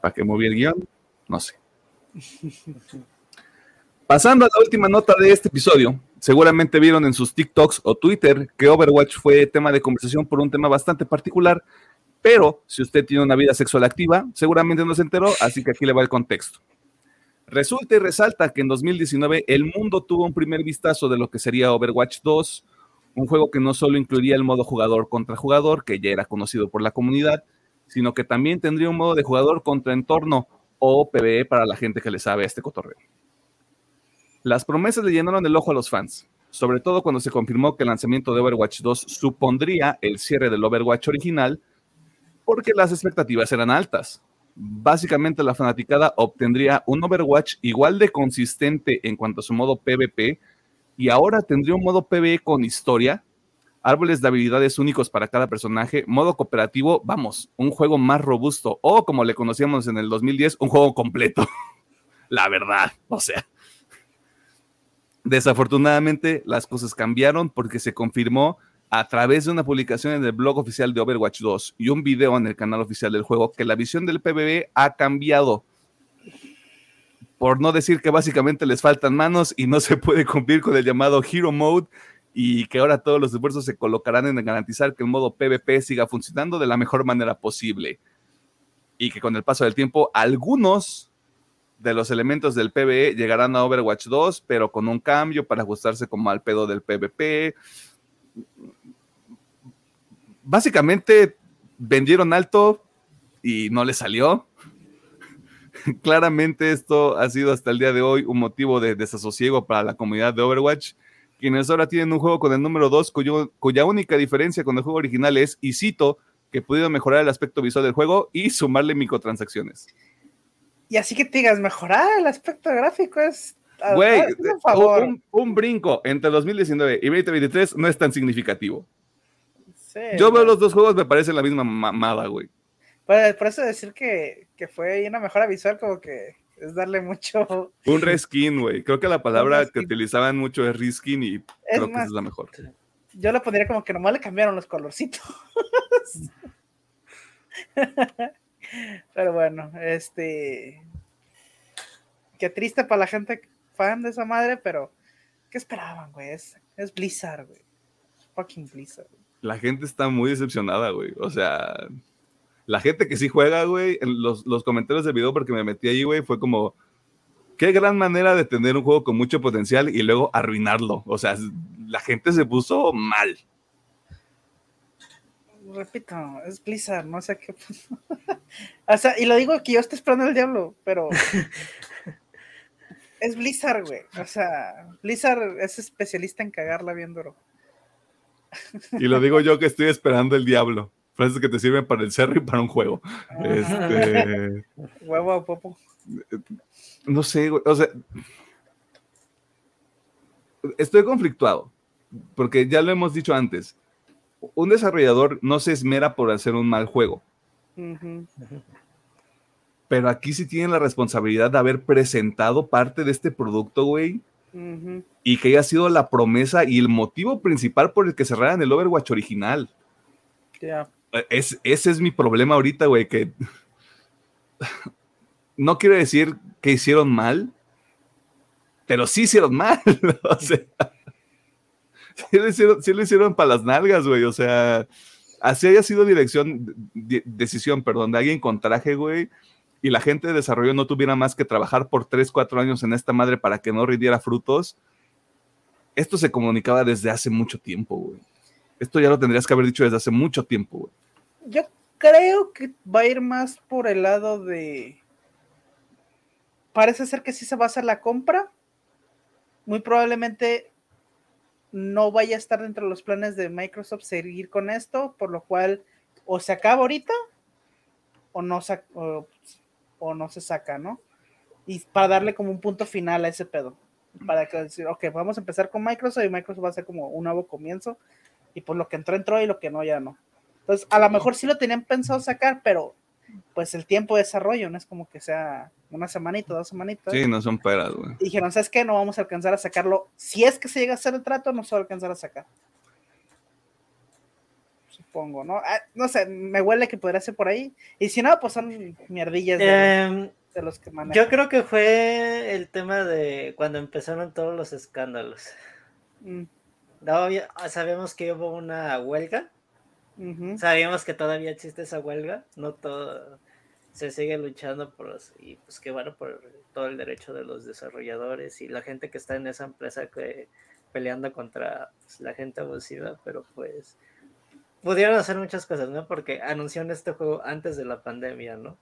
¿Para qué moví el guion? No sé. [LAUGHS] Pasando a la última nota de este episodio, seguramente vieron en sus TikToks o Twitter que Overwatch fue tema de conversación por un tema bastante particular, pero si usted tiene una vida sexual activa, seguramente no se enteró, así que aquí le va el contexto. Resulta y resalta que en 2019 el mundo tuvo un primer vistazo de lo que sería Overwatch 2, un juego que no solo incluiría el modo jugador contra jugador, que ya era conocido por la comunidad, sino que también tendría un modo de jugador contra entorno o PvE para la gente que le sabe a este cotorreo. Las promesas le llenaron el ojo a los fans, sobre todo cuando se confirmó que el lanzamiento de Overwatch 2 supondría el cierre del Overwatch original, porque las expectativas eran altas. Básicamente la fanaticada obtendría un Overwatch igual de consistente en cuanto a su modo PvP, y ahora tendría un modo PvE con historia, árboles de habilidades únicos para cada personaje, modo cooperativo, vamos, un juego más robusto o como le conocíamos en el 2010, un juego completo. [LAUGHS] La verdad, o sea. Desafortunadamente las cosas cambiaron porque se confirmó a través de una publicación en el blog oficial de Overwatch 2 y un video en el canal oficial del juego que la visión del PvE ha cambiado por no decir que básicamente les faltan manos y no [LAUGHS] se puede cumplir con el llamado Hero Mode y que ahora todos los esfuerzos se colocarán en garantizar que el modo PvP siga funcionando de la mejor manera posible. Y que con el paso del tiempo algunos de los elementos del PvE llegarán a Overwatch 2, pero con un cambio para ajustarse como al pedo del PvP. Básicamente vendieron alto y no les salió. [LAUGHS] Claramente esto ha sido hasta el día de hoy un motivo de desasosiego para la comunidad de Overwatch, quienes ahora tienen un juego con el número 2 cuya única diferencia con el juego original es, y cito, que pudieron mejorar el aspecto visual del juego y sumarle microtransacciones. Y así que te digas, mejorar el aspecto gráfico es... Güey, un, un, brinco entre 2019 y 2023 no es tan significativo. Yo veo los dos juegos, me parecen la misma mamada, güey. Por, eso decir que, que fue una mejora visual, como que es darle mucho. [LAUGHS] Un reskin, güey. Creo que la palabra que utilizaban mucho es reskin y creo que es la mejor. Yo lo pondría como que nomás le cambiaron los colorcitos. [LAUGHS] Pero bueno, este. Qué triste para la gente fan de esa madre, pero ¿qué esperaban, güey? Es, es Blizzard, güey. Fucking Blizzard. La gente está muy decepcionada, güey. O sea, la gente que sí juega, güey, en los, los comentarios del video, porque me metí ahí, güey, fue como, qué gran manera de tener un juego con mucho potencial y luego arruinarlo. O sea, la gente se puso mal. Repito, es Blizzard, no sé qué. [LAUGHS] o sea, y lo digo que yo estoy esperando el diablo, pero [LAUGHS] es Blizzard, güey. O sea, Blizzard es especialista en cagarla bien duro. Y lo digo yo que estoy esperando el diablo. Frases que te sirven para el cerro y para un juego. Este. [LAUGHS] Huevo popo. No sé, güey. O sea. Estoy conflictuado. Porque ya lo hemos dicho antes. Un desarrollador no se esmera por hacer un mal juego. Pero aquí sí tienen la responsabilidad de haber presentado parte de este producto, güey. Y que haya sido la promesa y el motivo principal por el que cerraran el Overwatch original. Es, ese es mi problema ahorita, güey, que [LAUGHS] no quiero decir que hicieron mal, pero sí hicieron mal. [LAUGHS] o sea, [LAUGHS] sí lo hicieron, para las nalgas, güey. O sea, así haya sido dirección, decisión, perdón, de alguien con traje, güey, y la gente de desarrollo no tuviera más que trabajar por 3, 4 años en esta madre para que no rindiera frutos, esto se comunicaba desde hace mucho tiempo, güey. Esto ya lo tendrías que haber dicho desde hace mucho tiempo, güey. Yo creo que va a ir más por el lado de... Parece ser que sí se va a hacer la compra. Muy probablemente no vaya a estar dentro de los planes de Microsoft seguir con esto, por lo cual o se acaba ahorita o no se, o no se saca, ¿no? Y para darle como un punto final a ese pedo. Para que decir, ok, vamos a empezar con Microsoft y Microsoft va a ser como un nuevo comienzo. Y pues lo que entró, entró y lo que no, ya no. Entonces, a lo mejor sí lo tenían pensado sacar, pero pues el tiempo de desarrollo no es como que sea una semanita, dos semanitas. Sí, no son peras, güey. Y dijeron, ¿sabes qué? No vamos a alcanzar a sacarlo. Si es que se llega a hacer el trato, no se va a alcanzar a sacar. Supongo, ¿no? Ah, no sé, me huele que podría ser por ahí. Y si no, pues son mierdillas de, em, los que manejan. Yo creo que fue el tema de cuando empezaron todos los escándalos. Mm. sabemos que hubo una huelga. Sabíamos que todavía existe esa huelga. No todo se sigue luchando por los, y pues que bueno por todo el derecho de los desarrolladores y la gente que está en esa empresa que peleando contra pues, la gente abusiva, pero pues pudieron hacer muchas cosas, ¿no? Porque anunciaron este juego antes de la pandemia, ¿no?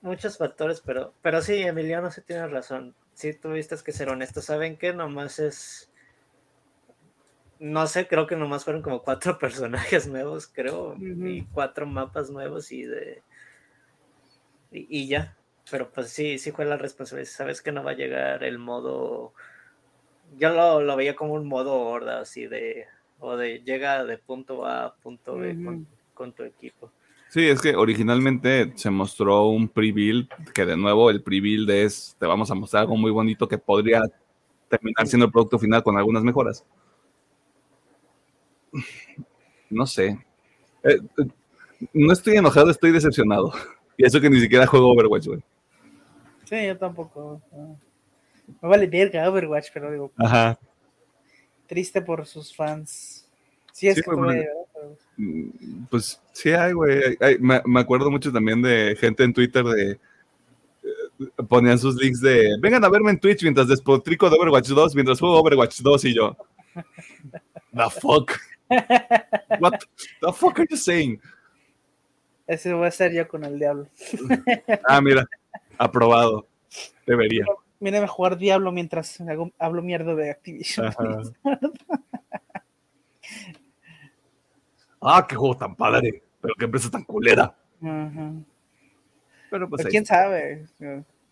Muchos factores, pero, pero sí, Emiliano sí tiene razón. Sí, tuviste que ser honesto. ¿Saben qué? Nomás es. No sé, creo que nomás fueron como cuatro [LAUGHS] personajes nuevos, creo, y cuatro mapas nuevos y de. Y, ya. Pero pues sí, sí fue la responsabilidad. Sabes que no va a llegar el modo. Yo lo, lo veía como un modo horda, así de o de llega de punto A a punto B con, tu equipo. Sí, es que originalmente se mostró un pre-build, que de nuevo el pre-build es, te vamos a mostrar algo muy bonito que podría terminar siendo el producto final con algunas mejoras. No sé. Eh, no estoy enojado, estoy decepcionado. Y eso que ni siquiera juego Overwatch, güey. Sí, yo tampoco. Me vale verga Overwatch, pero digo. Ajá triste por sus fans. Sí, es que mm, Pues sí hay, güey. Me, acuerdo mucho también de gente en Twitter de eh, ponían sus links de vengan a verme en Twitch mientras despotrico de Overwatch 2, mientras juego Overwatch 2 y yo. The fuck. What the fuck are you saying? Ese voy a ser yo con el diablo. [LAUGHS] ah, mira, aprobado. Debería. Mírame a jugar Diablo mientras hablo mierda de Activision. [LAUGHS] ah, qué juego tan padre, pero qué empresa tan culera. Pero pues. quién sabe,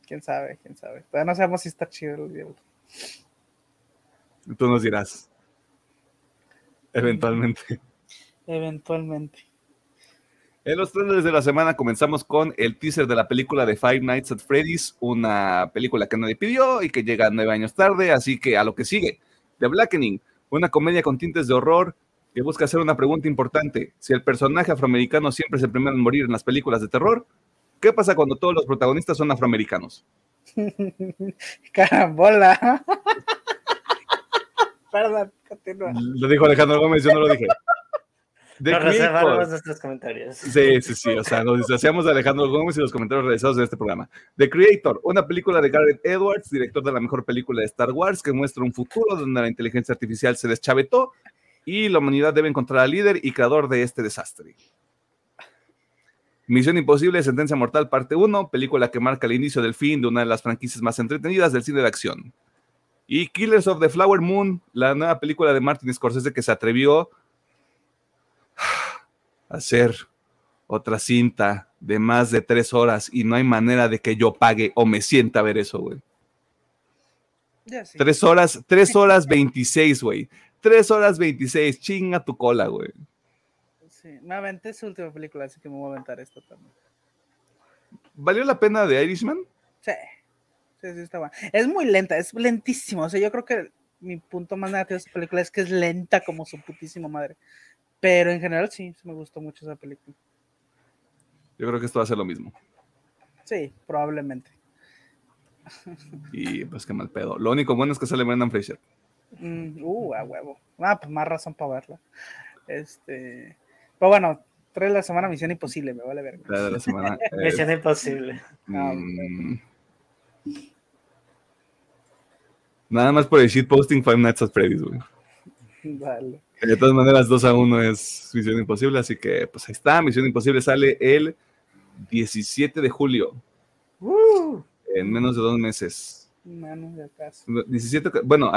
quién sabe, quién sabe. Todavía no sabemos si está chido el Diablo. Tú nos dirás. Eventualmente. Eventualmente. En los trailers de la semana comenzamos con el teaser de la película de Five Nights at Freddy's, una película que nadie pidió y que llega nueve años tarde, así que a lo que sigue. The Blackening, una comedia con tintes de horror que busca hacer una pregunta importante. Si el personaje afroamericano siempre es el primero en morir en las películas de terror, ¿qué pasa cuando todos los protagonistas son afroamericanos? [LAUGHS] Carambola. [LAUGHS] Perdón, continúa. Lo dijo Alejandro Gómez, yo no lo dije. [LAUGHS] Nos reservamos nuestros comentarios. Sí, sí, sí. O sea, nos disociamos de Alejandro Gómez y los comentarios realizados en este programa. The Creator, una película de Gareth Edwards, director de la mejor película de Star Wars, que muestra un futuro donde la inteligencia artificial se deschavetó y la humanidad debe encontrar al líder y creador de este desastre. Misión Imposible, Sentencia Mortal, parte 1, película que marca el inicio del fin de una de las franquicias más entretenidas del cine de acción. Y Killers of the Flower Moon, la nueva película de Martin Scorsese que se atrevió a hacer otra cinta de más de tres horas y no hay manera de que yo pague o me sienta a ver eso, güey. Tres horas, tres [LAUGHS] horas veintiséis, güey. Tres horas veintiséis, chinga tu cola, güey. Sí, me aventé su última película, así que me voy a aventar esto también. ¿Valió la pena de Irishman? Sí. Sí, sí, está bueno. Es muy lenta, es lentísimo. O sea, yo creo que mi punto más negativo de esa película es que es lenta como su putísima madre. Pero en general sí, me gustó mucho esa película. Yo creo que esto va a ser lo mismo. Sí, probablemente. Y pues qué mal pedo. Lo único bueno es que sale Brendan Fraser. Mm, uh, a huevo. Ah, pues más razón para verla. Este. Pero bueno, trae la semana Misión Imposible, me vale ver. La semana. [LAUGHS] Misión Imposible. Ah, mm, nada más por el posting Five Nights at Freddy's, güey. [LAUGHS] Vale. De todas maneras, 2 a 1 es Misión Imposible, así que pues ahí está. Misión Imposible sale el 17 de julio. Uh. en menos de dos meses. Menos de acaso. 17, bueno,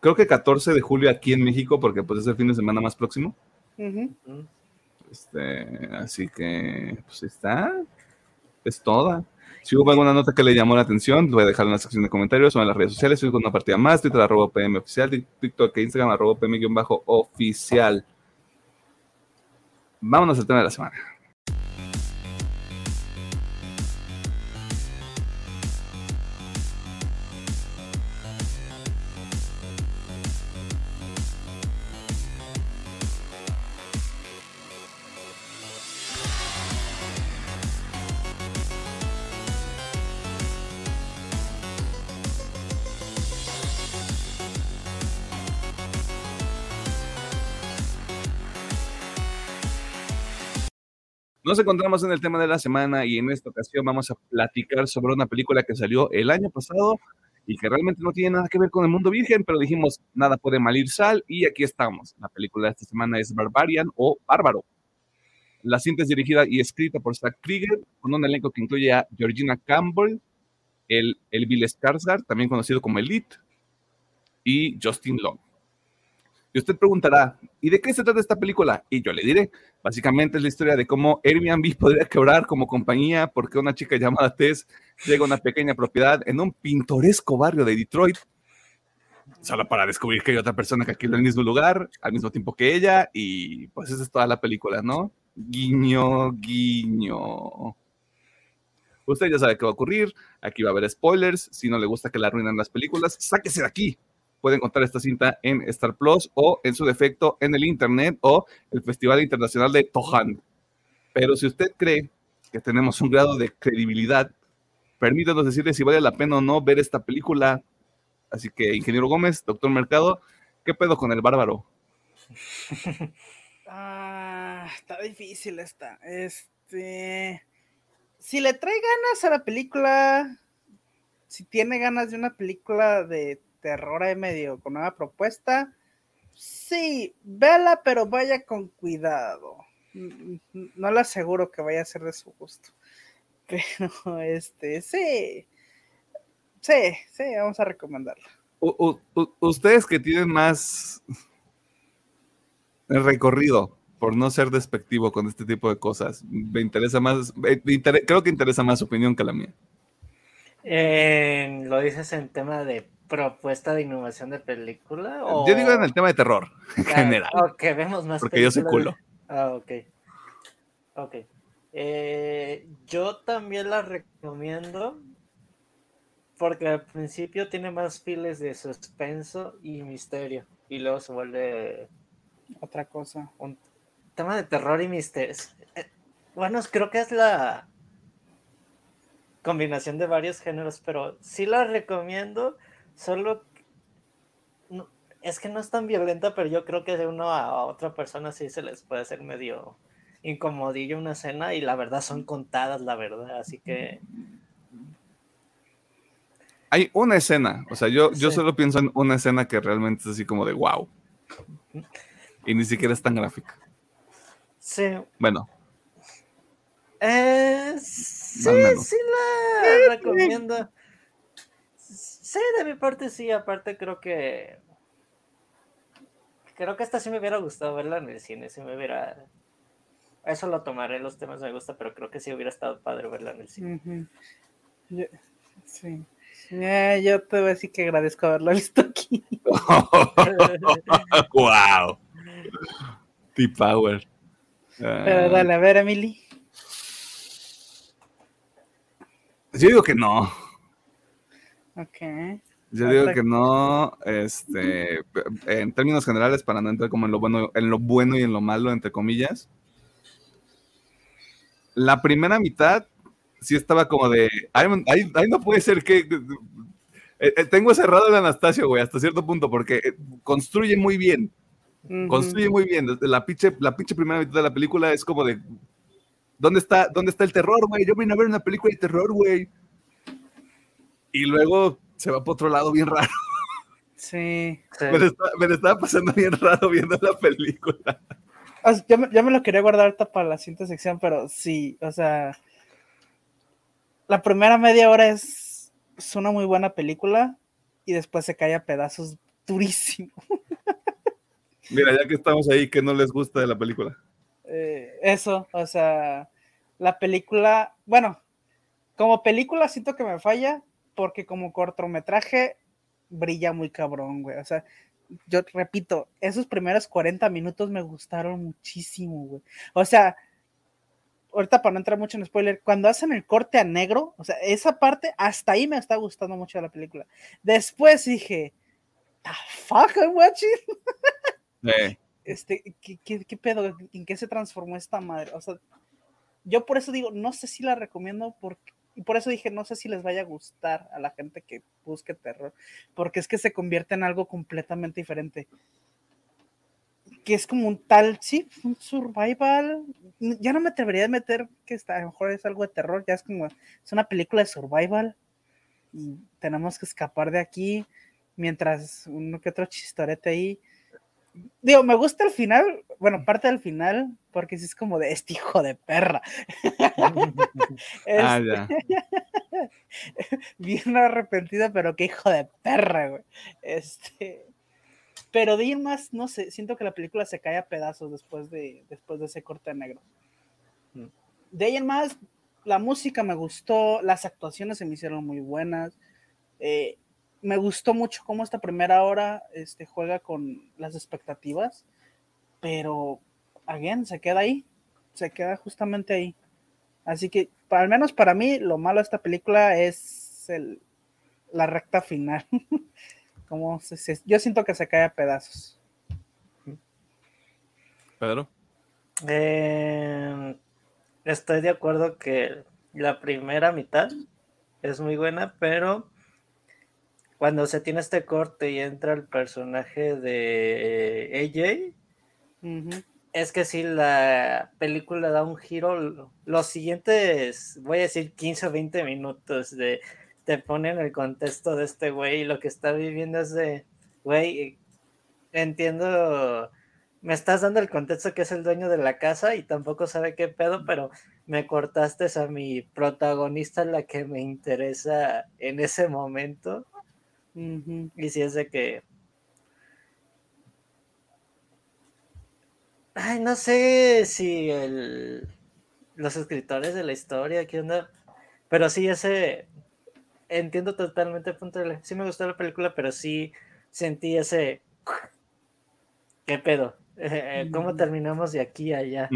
creo que 14 de julio aquí en México, porque pues es el fin de semana más próximo. este, así que, pues está. Es toda. Si hubo alguna nota que le llamó la atención, voy a dejar en la sección de comentarios o en las redes sociales. Estoy con una partida más, Twitter arroba PM oficial, TikTok e Instagram arroba PM-oficial. Vámonos al tema de la semana. Nos encontramos en el tema de la semana y en esta ocasión vamos a platicar sobre una película que salió el año pasado y que realmente no tiene nada que ver con el mundo virgen, pero dijimos, nada puede malir sal y aquí estamos. La película de esta semana es Barbarian o Bárbaro. La cinta es dirigida y escrita por Zack Krieger, con un elenco que incluye a Georgina Campbell, el, el Bill Skarsgård, también conocido como Elite, y Justin Long. Usted preguntará, ¿y de qué se trata esta película? Y yo le diré, básicamente es la historia de cómo Airbnb [LAUGHS] podría quebrar como compañía porque una chica llamada Tess llega a una pequeña propiedad en un pintoresco barrio de Detroit, solo para descubrir que hay otra persona que alquila el mismo lugar al mismo tiempo que ella y pues esa es toda la película, ¿no? Guiño, guiño. Usted ya sabe qué va a ocurrir, aquí va a haber spoilers, si no le gusta que la arruinen las películas, sáquese de aquí, puede encontrar esta cinta en Star Plus o en su defecto en el Internet o el Festival Internacional de Tohan. Pero si usted cree que tenemos un grado de credibilidad, permítanos decirle si vale la pena o no ver esta película. Así que, Ingeniero Gómez, Doctor Mercado, ¿qué pedo con el bárbaro? [LAUGHS] ah, está difícil esta. Este. Si le trae ganas a la película, si tiene ganas de una película de terror ahí medio con una propuesta, sí, vela, pero vaya con cuidado. No le aseguro que vaya a ser de su gusto. [LAUGHS] Pero este, sí. Sí, sí, vamos a recomendarla. ustedes que tienen más recorrido, por no ser despectivo con este tipo de cosas, me interesa más, creo que interesa más su opinión que la mía. lo dices en tema de propuesta de innovación de película? Yo digo en el tema de terror, [LAUGHS] en ah, general. Ok, vemos más Porque yo soy culo. Ah, ok. Ok. Eh, yo también la recomiendo porque al principio tiene más files de suspenso y misterio y luego se vuelve otra cosa. Un tema de terror y misterio. Eh, bueno, creo que es la combinación de varios géneros, pero sí la recomiendo Solo es que no es tan violenta, pero yo creo que de uno a otra persona sí se les puede hacer medio incomodillo una escena y la verdad son contadas, la verdad, así que... Hay una escena, o sea, yo, yo solo pienso en una escena que realmente es así como de wow. Y ni siquiera es tan gráfica. Sí. Bueno. Eh, sí, sí la recomiendo. Sí, de mi parte sí, aparte creo que creo que esta sí me hubiera gustado verla en el cine, si me hubiera eso lo tomaré, los temas me gusta, pero creo que sí hubiera estado padre verla en el cine. sí. yo te voy a decir que agradezco haberlo [LAUGHS] visto aquí. [LAUGHS] wow. T-Power. Pero ah. dale, a ver, Emily. Yo digo que no. Ok. Yo digo que no, este, en términos generales, para no entrar como en lo bueno, en lo bueno y en lo malo, entre comillas. La primera mitad sí estaba como de, ahí, no puede ser que, eh, eh, tengo cerrado el Anastasio, güey, hasta cierto punto, porque eh, construye muy bien, construye muy bien. La pinche, la pinche primera mitad de la película es como de, ¿dónde está, dónde está el terror, güey? Yo vine a ver una película de terror, güey. Y luego se va por otro lado bien raro. [LAUGHS] Sí. Me, estaba pasando bien raro viendo la película. ya, me, lo quería guardar para la siguiente sección, pero sí, o sea, la primera media hora es, es una muy buena película y después se cae a pedazos durísimo. [LAUGHS] Mira, ya que estamos ahí, ¿qué no les gusta de la película? Eh, eso, o sea, la película, bueno, como película siento que me falla porque como cortometraje brilla muy cabrón, güey. O sea, yo repito, esos primeros 40 minutos me gustaron muchísimo, güey. O sea, ahorita para no entrar mucho en spoiler, cuando hacen el corte a negro, o sea, esa parte, hasta ahí me está gustando mucho la película. Después dije, the fuck I'm watching? Este, ¿qué, qué, pedo? ¿En qué se transformó esta madre? O sea, yo por eso digo, no sé si la recomiendo porque, y por eso dije, no sé si les vaya a gustar a la gente que busque terror, porque es que se convierte en algo completamente diferente. Que es como un tal, sí, un survival. Ya no me atrevería a meter que está, a lo mejor es algo de terror, ya es como, es una película de survival y tenemos que escapar de aquí mientras uno que otro chistorete ahí digo, me gusta el final, bueno, parte del final, porque es como de este hijo de perra. [LAUGHS] ah, ya. [LAUGHS] Bien arrepentida, pero qué hijo de perra, güey. Este, pero de ir más, no sé, siento que la película se cae a pedazos después de, después de ese corte negro. Mm. De ahí en más, la música me gustó, las actuaciones se me hicieron muy buenas. Eh, me gustó mucho cómo esta primera hora este, juega con las expectativas, pero, again, se queda ahí, se queda justamente ahí. Así que, al menos para mí, lo malo de esta película es el, la recta final. [LAUGHS] como yo siento que se cae a pedazos. Pedro. Eh, estoy de acuerdo que la primera mitad es muy buena, pero cuando se tiene este corte y entra el personaje de AJ, es que si la película da un giro, los siguientes, voy a decir 15 o 20 minutos de te ponen el contexto de este güey y lo que está viviendo es de, güey, entiendo, me estás dando el contexto que es el dueño de la casa y tampoco sabe qué pedo, pero me cortaste a mi protagonista, la que me interesa en ese momento y si es de que. Ay, no sé si el, los escritores de la historia, ¿qué onda? Pero sí, ese. Entiendo totalmente el punto de Sí me gustó la película, pero sí sentí ese. ¿Qué pedo? [LAUGHS] ¿Cómo terminamos de aquí a allá?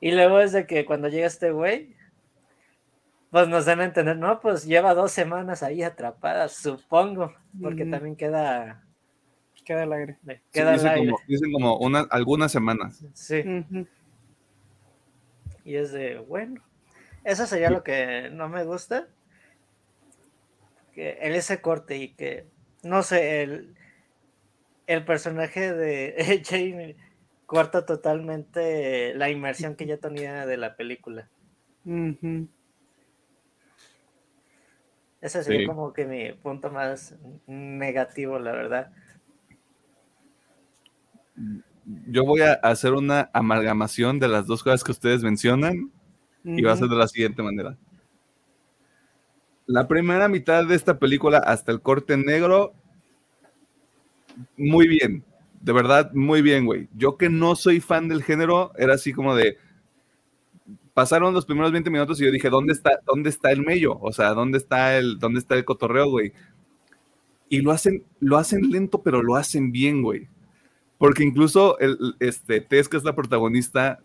Y luego es de que cuando llega este güey, pues nos dan a entender, no, pues lleva dos semanas ahí atrapada, supongo, porque también queda queda el aire. Queda dicen, aire. Como, dicen como una, algunas semanas. Sí. Y es de, bueno, eso sería lo que no me gusta. Que el ese corte y que, no sé, el, el personaje de [LAUGHS] Jamie corta totalmente la inmersión que ya tenía de la película. Ese sería como que mi punto más negativo, la verdad. Yo voy a hacer una amalgamación de las dos cosas que ustedes mencionan y va a ser de la siguiente manera. La primera mitad de esta película, hasta el corte negro, muy bien. De verdad, muy bien, güey. Yo que no soy fan del género, era así como de. Pasaron los primeros 20 minutos y yo dije, ¿dónde está, dónde está el mello? O sea, ¿dónde está el, dónde está el cotorreo, güey? Y lo hacen, lo hacen lento, pero lo hacen bien, güey. Porque incluso el, este, Tess, que es la protagonista,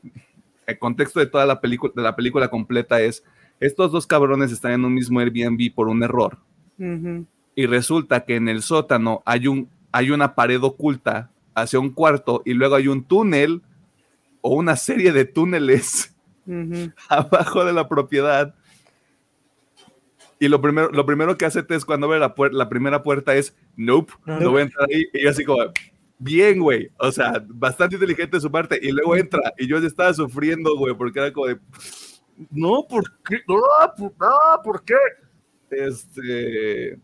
el contexto de toda la película, de la película completa es, estos dos cabrones están en un mismo Airbnb por un error. Y resulta que en el sótano hay, un, hay una pared oculta hacia un cuarto y luego hay un túnel o una serie de túneles [LAUGHS] abajo de la propiedad. Y lo primero, lo primero que hace Tess cuando ve la, la primera puerta es, nope, no, voy a entrar ahí. Y yo así como, bien, güey. O sea, bastante inteligente de su parte. Y luego entra y yo ya estaba sufriendo, güey, porque era como de, no, ¿por qué? No, ¿por qué? Este.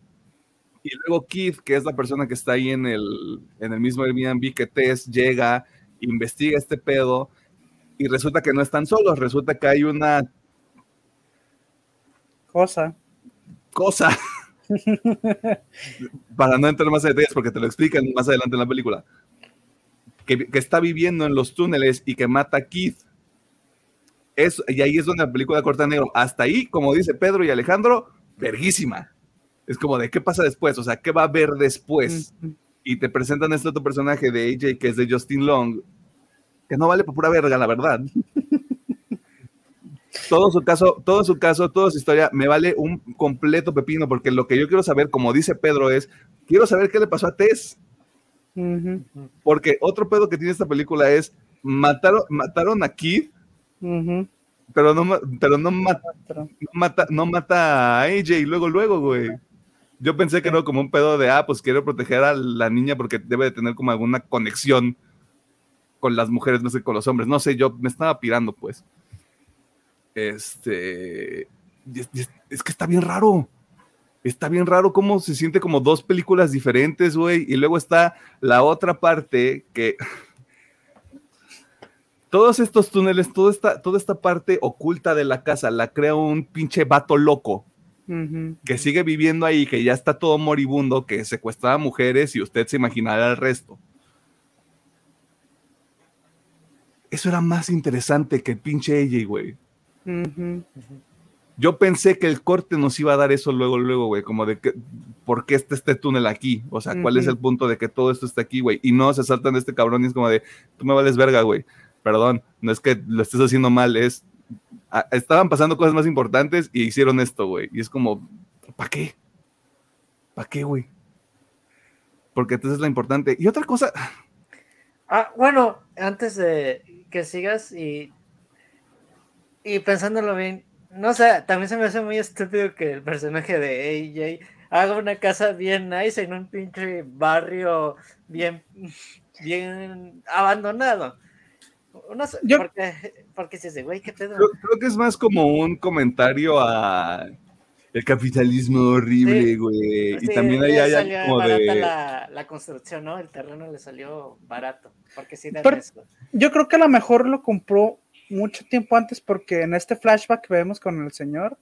Y luego Keith, que es la persona que está ahí en el, en el mismo Airbnb que Tess, llega, investiga este pedo y resulta que no están solos, resulta que hay una cosa. Cosa. [LAUGHS] Para no entrar más en detalles, porque te lo explican más adelante en la película. Que, que, está viviendo en los túneles y que mata a Keith y ahí es donde la película corta negro. Hasta ahí, como dice Pedro y Alejandro, verguísima. Es como de qué pasa después, o sea, qué va a haber después. Y te presentan este otro personaje de AJ que es de Justin Long, que no vale por pura verga, la verdad. todo su caso, todo su caso, toda su historia me vale un completo pepino, porque lo que yo quiero saber, como dice Pedro, es quiero saber qué le pasó a Tess. Porque otro pedo que tiene esta película es mataron, mataron a Keith pero no, pero no mata, no mata, no mata a AJ luego, luego, güey. Yo pensé que era como un pedo de, ah, pues quiero proteger a la niña porque debe de tener como alguna conexión con las mujeres, no sé, con los hombres. No sé, yo me estaba pirando, pues. Este. Es, es que está bien raro. Está bien raro cómo se siente como dos películas diferentes, güey. Y luego está la otra parte que todos estos túneles, toda esta, toda esta parte oculta de la casa la crea un pinche vato loco que sigue viviendo ahí, que ya está todo moribundo, que secuestraba mujeres y usted se imaginará el resto. Eso era más interesante que el pinche AJ, güey. Yo pensé que el corte nos iba a dar eso luego, luego, güey, como de que, ¿por qué está este túnel aquí? O sea, ¿cuál es el punto de que todo esto está aquí, güey? Y no se saltan de este cabrón y es como de, tú me vales verga, güey perdón, no es que lo estés haciendo mal, es, estaban pasando cosas más importantes y hicieron esto, güey. Y es como, ¿para qué? ¿Para qué, güey? Porque entonces es lo importante. Y otra cosa... Ah, bueno, antes de que sigas y, y pensándolo bien, no sé, también se me hace muy estúpido que el personaje de AJ haga una casa bien nice en un pinche barrio bien, bien abandonado. No sé, yo, porque, si ese güey, ¿qué pedo? Creo, que es más como un comentario a el capitalismo horrible, güey. y también ahí hay como de... La, la, construcción, ¿no? El terreno le salió barato. Porque sí Yo creo que a lo mejor lo compró mucho tiempo antes porque en este flashback que vemos con el señor,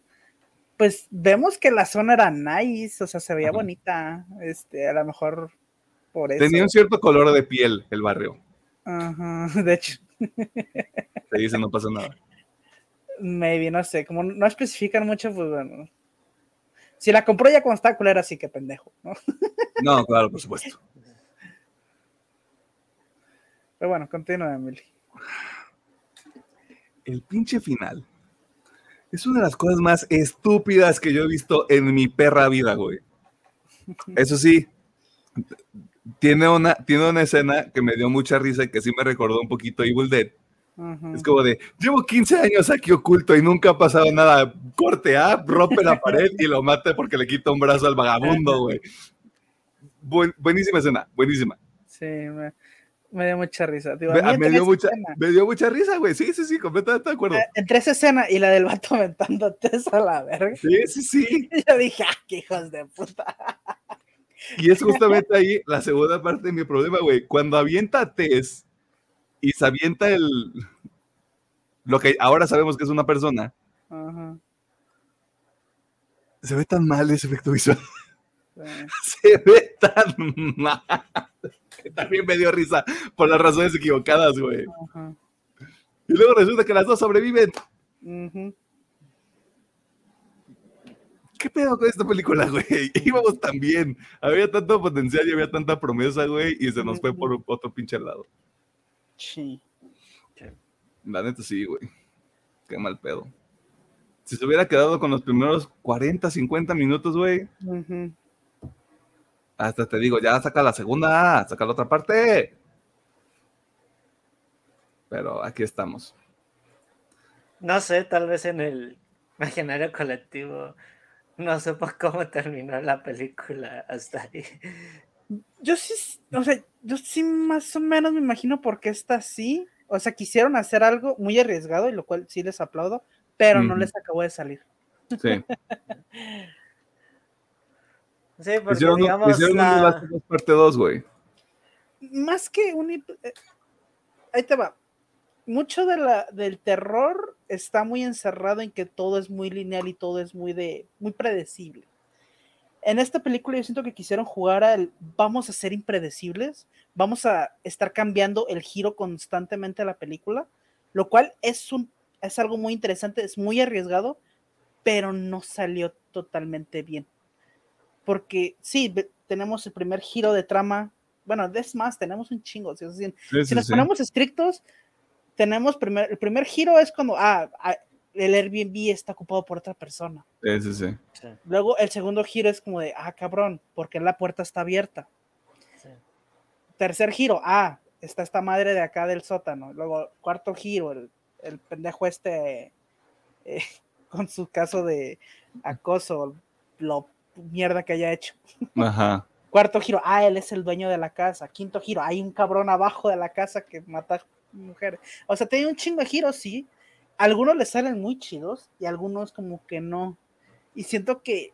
pues vemos que la zona era nice, o sea, se veía bonita. Este, a lo mejor por eso. Tenía un cierto color de piel el barrio. Ajá, [LAUGHS] de hecho. Te dice no pasa nada. Maybe, no sé, como no especifican mucho, pues bueno. Si la compró ya cuando está culera, sí que pendejo, ¿no? No, claro, por supuesto. Pero bueno, continúa, Emily. El pinche final. Es una de las cosas más estúpidas que yo he visto en mi perra vida, güey. Eso sí, tiene una, tiene una escena que me dio mucha risa y que sí me recordó un poquito Evil Dead. Es como de, llevo 15 años aquí oculto y nunca ha pasado nada. Corte A, rompe la pared y lo mate porque le quita un brazo al vagabundo, güey. buenísima escena, buenísima. Sí, me, dio mucha risa. me, dio mucha, me, dio mucha, risa, güey. Sí, sí, sí, completamente de acuerdo. Eh, entre esa escena y la del vato [LAUGHS] aventando Tess a la verga. Sí, sí, sí. [LAUGHS] Yo dije, ah, qué hijos de puta. Y es justamente ahí la segunda parte de mi problema, güey. Cuando avienta Tess y se avienta el. Lo que ahora sabemos que es una persona. Se ve tan mal ese efecto visual. [LAUGHS] Se ve tan mal. También me dio risa por las razones equivocadas, güey. Y luego resulta que las dos sobreviven. ¿Qué pedo con esta película, güey? [LAUGHS] Íbamos tan bien. Había tanto potencial y había tanta promesa, güey, y se nos fue por otro pinche lado. Sí. La neta sí, güey. Qué mal pedo. Si se hubiera quedado con los primeros 40, 50 minutos, güey. Hasta te digo, ya saca la segunda, saca la otra parte. Pero aquí estamos. No sé, tal vez en el imaginario colectivo no sepa cómo terminó la película hasta ahí. Yo sí, o sea, yo sí más o menos me imagino por qué está así. O sea, quisieron hacer algo muy arriesgado, y lo cual sí les aplaudo, pero no les acabó de salir. Sí. [LAUGHS] sí, porque digamos la... parte 2, güey. Más que un... Eh, ahí te va. Mucho de la, del terror está muy encerrado en que todo es muy lineal y todo es muy de muy predecible. En esta película yo siento que quisieron jugar al vamos a ser impredecibles, vamos a estar cambiando el giro constantemente de la película, lo cual es un es algo muy interesante, es muy arriesgado, pero no salió totalmente bien. Porque sí, tenemos el primer giro de trama, bueno, es más, tenemos un chingo, si, nos ponemos estrictos, tenemos primer, el primer giro es cuando, ah, ah, el Airbnb está ocupado por otra persona. Sí, sí, sí. Luego el segundo giro es como de, ah, cabrón, porque la puerta está abierta. Tercer giro, ah, está esta madre de acá del sótano. Luego cuarto giro, el, el pendejo este eh, [LAUGHS] con su caso de acoso, lo mierda que haya hecho. Ajá. Cuarto giro, ah, él es el dueño de la casa. Quinto giro, hay un cabrón abajo de la casa que mata mujeres. O sea, tiene un chingo de giros, sí. Algunos le salen muy chidos y algunos como que no. Y siento que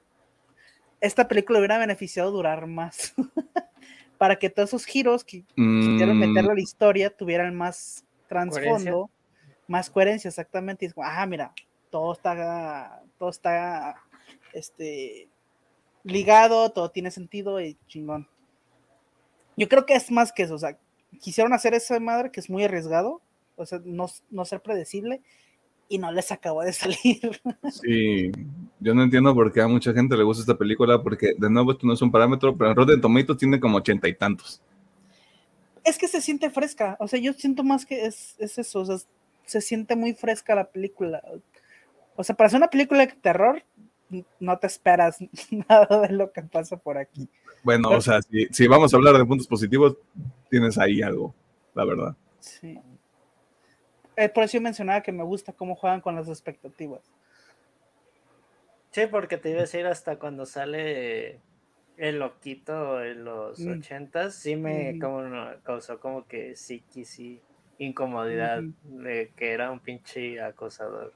esta película hubiera beneficiado durar más. [LAUGHS] Para que todos esos giros que quisieron mm. meterlo a la historia tuvieran más trasfondo, más coherencia, exactamente. Y es como, ah, mira, todo está, todo está este, ligado, todo tiene sentido y chingón. Yo creo que es más que eso, o sea, quisieron hacer esa madre que es muy arriesgado, o sea, no, no ser predecible, y no les acabó de salir. [LAUGHS] Sí, yo no entiendo por qué a mucha gente le gusta esta película, porque de nuevo esto no es un parámetro, pero en Rotten Tomatoes tiene como ochenta y tantos. Es que se siente fresca, o sea, yo siento más que es, es eso, o sea, se siente muy fresca la película. O sea, para hacer una película de terror, no te esperas [LAUGHS] nada de lo que pasa por aquí. Bueno, o sea, si, vamos a hablar de puntos positivos, tienes ahí algo, la verdad. Sí. Eh, por eso yo mencionaba que me gusta cómo juegan con las expectativas. Sí, porque te iba a decir hasta cuando sale el loquito en los mm. ochentas, sí me como, causó como que sí, sí, incomodidad de que era un pinche acosador.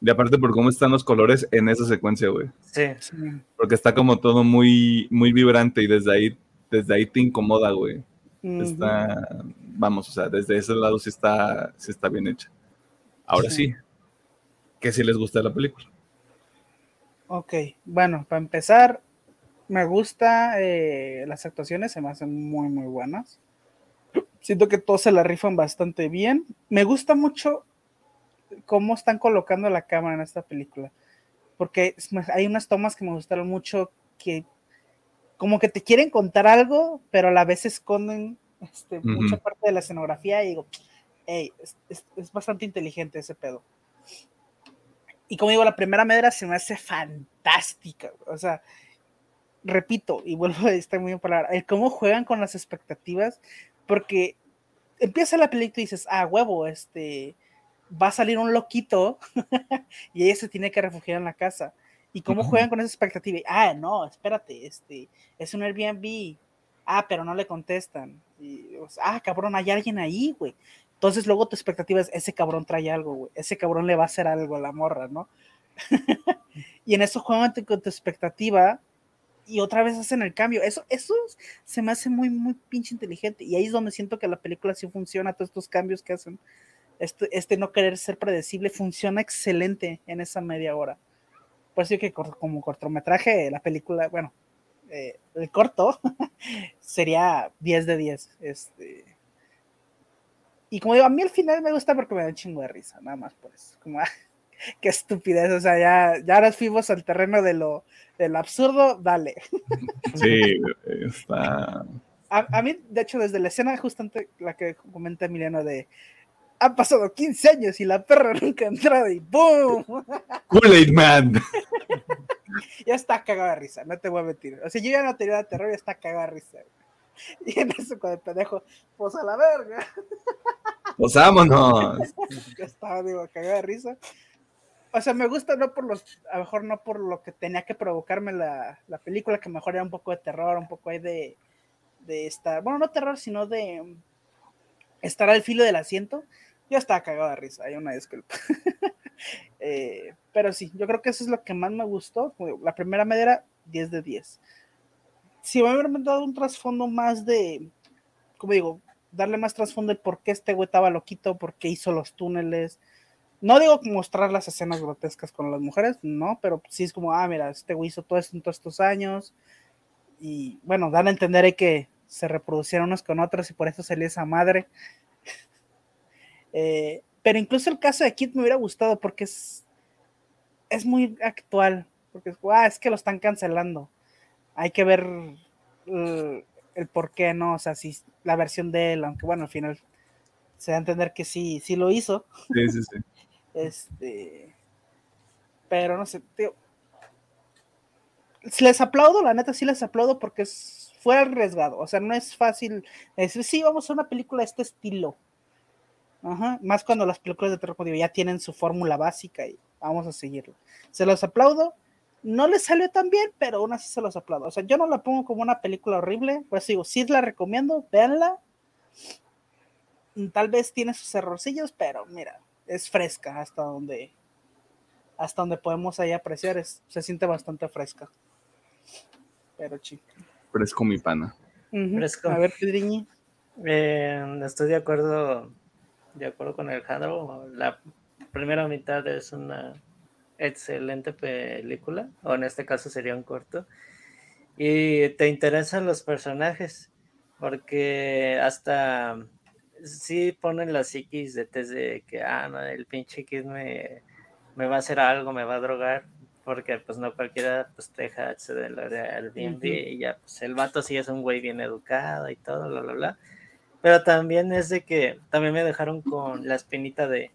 Y aparte por cómo están los colores en esa secuencia, güey. Sí. Porque está como todo muy, muy vibrante y desde ahí, desde ahí te incomoda, güey. Está, vamos, o sea, desde ese lado sí está, sí está bien hecha. Ahora sí, ¿qué sí les gusta la película? Ok, bueno, para empezar, me gusta eh, las actuaciones, se me hacen muy, muy buenas. Siento que todos se la rifan bastante bien. Me gusta mucho cómo están colocando la cámara en esta película. Porque hay unas tomas que me gustaron mucho que como que te quieren contar algo, pero a la vez esconden este, mucha parte de la escenografía y digo, hey, es, bastante inteligente ese pedo. Y como digo, la primera medra se me hace fantástica. O sea, repito, y vuelvo [LAUGHS] a estar muy en palabra, el cómo juegan con las expectativas, porque empieza la película y dices, ah, huevo, este, va a salir un loquito [LAUGHS] y ella se tiene que refugiar en la casa. ¿Y cómo juegan con esa expectativa? Ah, no, espérate, este, es un Airbnb. Ah, pero no le contestan. Ah, cabrón, hay alguien ahí, güey. Entonces luego tu expectativa es, ese cabrón trae algo, güey. Ese cabrón le va a hacer algo a la morra, ¿no? [LAUGHS] y en eso juegan con tu expectativa y otra vez hacen el cambio. Eso, eso se me hace muy, muy pinche inteligente. Y ahí es donde siento que la película sí funciona, todos estos cambios que hacen este, este no querer ser predecible funciona excelente en esa media hora. Por eso que como cortometraje, la película, bueno, eh, el corto [LAUGHS] sería 10 de 10. Este, y como digo, a mí al final me gusta porque me da un chingo de risa, nada más por eso. Como, ah, [LAUGHS] qué estupidez, o sea, ya, ya ahora fuimos al terreno de lo, del absurdo, dale. [LAUGHS] Sí, está. A, mí, de hecho, desde la escena justamente la que comenta Emiliano de han pasado 15 años y la perra [LAUGHS] nunca ha entrado y ¡boom! Kool-Aid Man. [LAUGHS] ya está cagada de risa, no te voy a mentir. O sea, yo ya no tenía terror y está cagada de risa. [LAUGHS] Y en eso con el pendejo, pues a la verga. Pues vámonos. ya estaba, digo, cagada de risa. O sea, me gusta no por los, a lo mejor no por lo que tenía que provocarme la, la película, que mejor era un poco de terror, un poco ahí de, de estar, bueno, no terror, sino de estar al filo del asiento. Yo estaba cagado de risa, hay una disculpa. [LAUGHS] Eh, pero sí, yo creo que eso es lo que más me gustó. La primera media era 10 de 10. Si me hubieran dado un trasfondo más de, como digo, darle más trasfondo de por qué este güey estaba loquito, por qué hizo los túneles. No digo mostrar las escenas grotescas con las mujeres, no, pero sí es como, ah, mira, este güey hizo todo esto en todos estos años. Y bueno, dan a entender que se reproducieron unos con otros y por eso salió esa madre. Eh, pero incluso el caso de Kid me hubiera gustado porque es, es muy actual. Porque es, ah, es que lo están cancelando. Hay que ver el, por qué no. O sea, si la versión de él, aunque bueno, al final se da a entender que sí, sí lo hizo. Sí, sí, sí. [LAUGHS] este. Pero no sé, tío. Les aplaudo, la neta sí les aplaudo porque es, fue arriesgado. O sea, no es fácil decir, sí, vamos a una película de este estilo más cuando las películas de terror ya tienen su fórmula básica y vamos a seguirlo. Se los aplaudo. No les salió tan bien, pero aún así se los aplaudo. O sea, yo no la pongo como una película horrible, pues digo, sí la recomiendo, véanla. Tal vez tiene sus errorcillos, pero mira, es fresca hasta donde hasta donde podemos ahí apreciar, es, se siente bastante fresca. Pero chico. Fresco mi pana. Fresco. A ver, Pedriñi. Eh, estoy de acuerdo de acuerdo con Alejandro, la primera mitad es una excelente película, o en este caso sería un corto, y te interesan los personajes, porque hasta sí ponen la psiquis de test de que, ah, no, el pinche kid me, me va a hacer algo, me va a drogar, porque pues no cualquiera pues deja acceder al Airbnb y ya, pues el vato sí es un güey bien educado y todo, bla, bla, bla pero también es de que también me dejaron con la espinita de.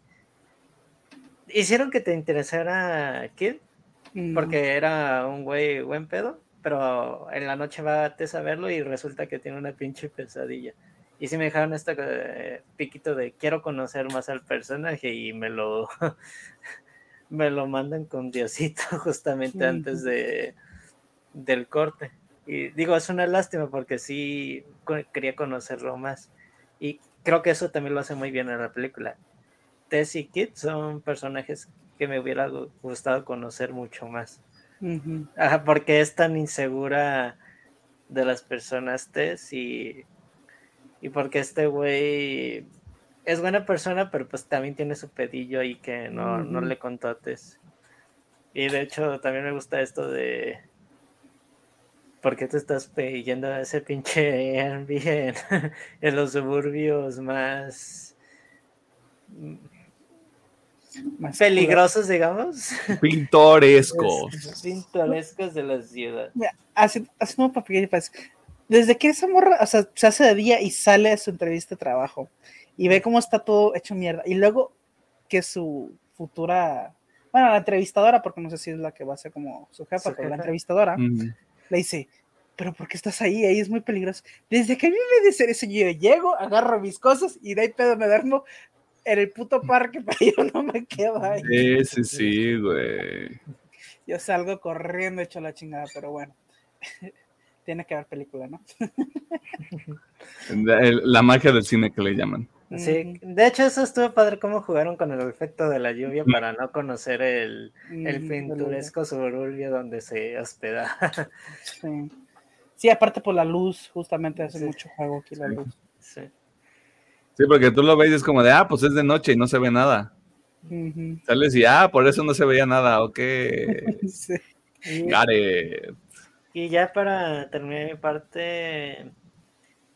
Hicieron que te interesara Kid, mm. porque era un güey buen pedo, pero en la noche va a verlo y resulta que tiene una pinche pesadilla. Y sí me dejaron este eh, piquito de quiero conocer más al personaje y me lo [LAUGHS] me lo mandan con Diosito [LAUGHS] justamente antes de del corte. Y digo, es una lástima porque sí quería conocerlo más. Y creo que eso también lo hace muy bien en la película. Tess y Kit son personajes que me hubiera gustado conocer mucho más. porque es tan insegura de las personas Tess y, y porque este güey es buena persona, pero pues también tiene su pedillo ahí que no, no le contó a Tess. Y de hecho también me gusta esto de ¿por qué te estás yendo a ese pinche Airbnb [LAUGHS] en, los suburbios más, más peligrosos, digamos? [LAUGHS] Pintorescos. Pintorescos de la ciudad. Así, un papel desde que esa morra, o sea, se hace de día y sale a su entrevista de trabajo y ve cómo está todo hecho mierda. Y luego que su futura, bueno, la entrevistadora, porque no sé si es la que va a ser como su jefa, pero la entrevistadora, le dice, pero ¿por qué estás ahí? Ahí es muy peligroso. Desde que a mí me eso, yo llego, agarro mis cosas y de ahí pedo me duermo en el puto parque, [LAUGHS] pero yo no me quedo ahí. Sí, sí, sí, güey. Yo salgo corriendo hecho la chingada, pero bueno. [LAUGHS] Tiene que haber película, ¿no? [LAUGHS] la magia del cine que le llaman. Sí, de hecho eso estuvo padre cómo jugaron con el efecto de la lluvia mm. para no conocer el, el mm, pintoresco suburbio donde se hospeda. [LAUGHS] Sí. aparte por la luz, justamente hace mucho juego aquí la luz. Sí. Sí, porque tú lo ves y es como de, ah, pues es de noche y no se ve nada. Sales y, ah, por eso no se veía nada, ok. [LAUGHS] sí. Y ya para terminar mi parte,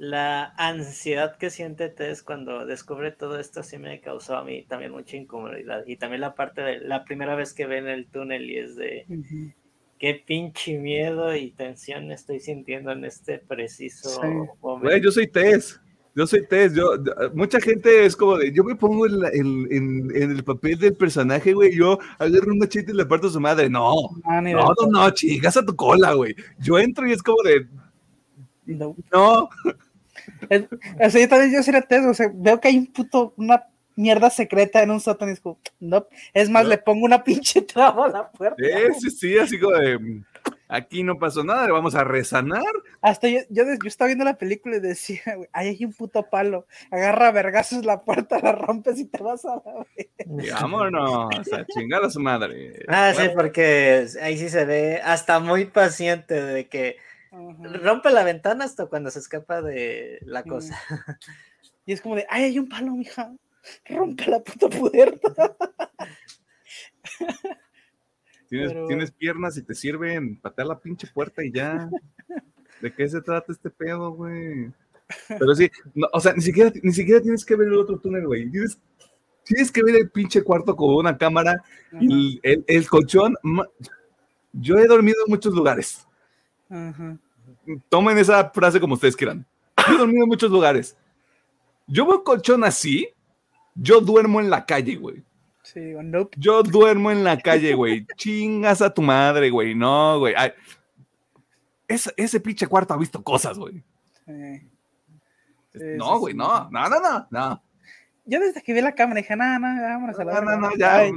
la ansiedad que siente Tess cuando descubre todo esto sí me causó a mí también mucha incomodidad. Y también la parte de la primera vez que ven el túnel y es de qué pinche miedo y tensión estoy sintiendo en este preciso momento. yo soy Tess. Yo soy Tess, yo, mucha gente es como de, yo me pongo en, en, en, el papel del personaje, güey, yo agarro una chita y le parto a su madre, no, no, no, no, no, chingas a tu cola, güey, yo entro y es como de, no, no. O sea, yo también yo sería Tess, o sea, veo que hay un puto, una mierda secreta en un sótano y es como, no, es más, le pongo una pinche traba a la puerta. Sí, sí, sí, así como de aquí no pasó nada, le vamos a resanar. Hasta yo, yo, estaba viendo la película y decía, güey, ahí hay un puto palo, agarra vergazos la puerta, la rompes y te vas a la. Vámonos, a chingar a su madre. Ah, sí, porque ahí sí se ve hasta muy paciente de que rompe la ventana hasta cuando se escapa de la cosa. Y es como de, ay, hay un palo, mija, rompe la puta puerta. [LAUGHS] Tienes, piernas y te sirven patear la pinche puerta y ya. ¿De qué se trata este pedo, güey? Pero sí, o sea, ni siquiera, ni siquiera tienes que ver el otro túnel, güey. Tienes, que ver el pinche cuarto con una cámara y el, colchón. Yo he dormido en muchos lugares. Tomen esa frase como ustedes quieran. Yo he dormido en muchos lugares. Yo veo colchón así, yo duermo en la calle, güey. Yo duermo en la calle, güey. [LAUGHS] Chingas a tu madre, güey. No, güey. ese, pinche cuarto ha visto cosas, güey. no, güey, no. No, no, no, no. Yo desde que vi la cámara dije, no, no, vámonos a la No, no, no, ya.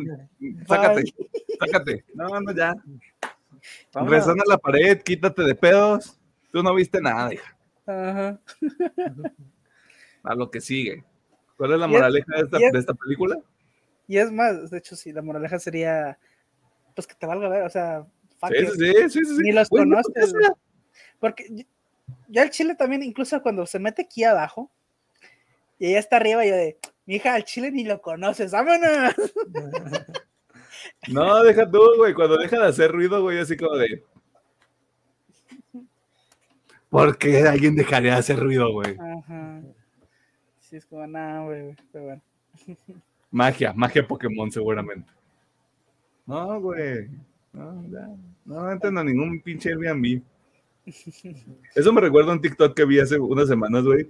Sácate, sácate. No, no, ya. Resana la pared, quítate de pedos. Tú no viste nada, hija. Ajá. [LAUGHS] A lo que sigue. ¿Cuál es la moraleja de esta película? Y es más, de hecho, sí, la moraleja sería, pues que te valga ver, o sea, sí, sí, sí, sí, ni los conoces. porque ya el chile también, incluso cuando se mete aquí abajo, y ella está arriba, y yo de, mi hija, al chile ni lo conoces, vámonos. [LAUGHS] No, deja tú, güey, cuando deja de hacer ruido, güey, así como de. ¿Por qué alguien dejaría de hacer ruido, güey? Ajá. Sí, es como, nada, güey, pero bueno. [LAUGHS] Magia, magia Pokémon seguramente. No, güey. No, ya. No entiendo ningún pinche Airbnb. Eso me recuerda un TikTok que vi hace unas semanas, güey.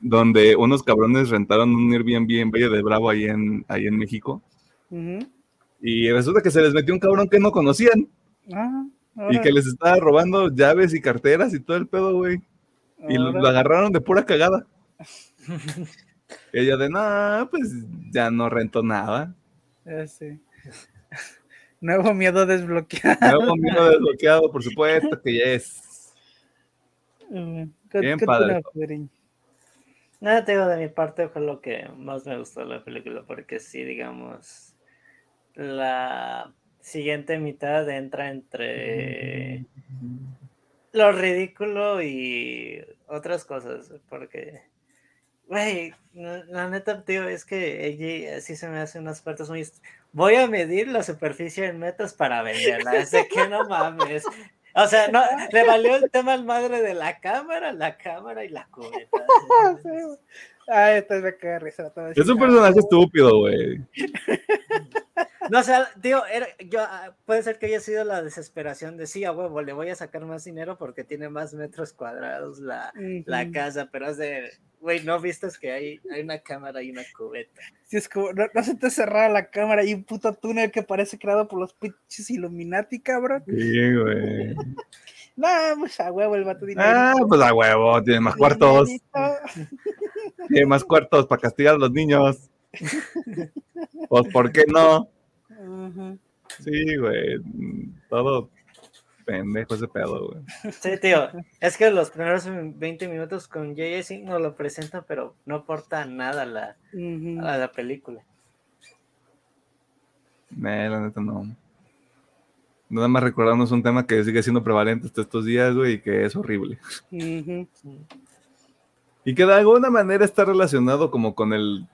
Donde unos cabrones rentaron un Airbnb en Valle de Bravo ahí en, ahí en México. Y resulta que se les metió un cabrón que no conocían. Ah, y que les estaba robando llaves y carteras y todo el pedo, güey. Y lo, agarraron de pura cagada. [LAUGHS] Ella de, no, pues ya no rento nada. sí. [LAUGHS] Nuevo miedo desbloqueado. Nuevo miedo [LAUGHS] desbloqueado, por supuesto que ya es. Bien padre. Nada, te digo de mi parte fue lo que más me gustó de la película, porque sí, digamos, la siguiente mitad entra entre [LAUGHS] lo ridículo y otras cosas, porque Güey, la neta, tío, es que ella sí se me hace unas partes muy. Voy a medir la superficie en metros para venderla. Es de que no mames. O sea, no, le valió el tema al madre de la cámara, la cámara y la cubeta. [LAUGHS] Ay, esto es de que risa. Es un personaje estúpido, güey. [LAUGHS] No, o sea, tío, yo, ah, puede ser que haya sido la desesperación de sí, a huevo, le voy a sacar más dinero porque tiene más metros cuadrados la, la casa, pero es de, güey, ¿no viste que hay, hay una cámara y una cubeta? Sí, es como, no, se te cerraba la cámara y un puto túnel que parece creado por los pinches Illuminati, cabrón. Sí, güey. [LAUGHS] no, pues a huevo el vato dinero. Ah, pues a huevo, tiene más cuartos. [LAUGHS] más cuartos para castigar a los niños. pues, ¿por qué no? Sí, güey. Todo pendejo ese pedo, güey. Sí, tío. Es que los primeros 20 minutos con Jay sí nos lo presentan, pero no aporta nada a la, a la película. No, la neta no. Nada más recordarnos un tema que sigue siendo prevalente hasta estos días, güey, y que es horrible. Y Y que de alguna manera está relacionado como con el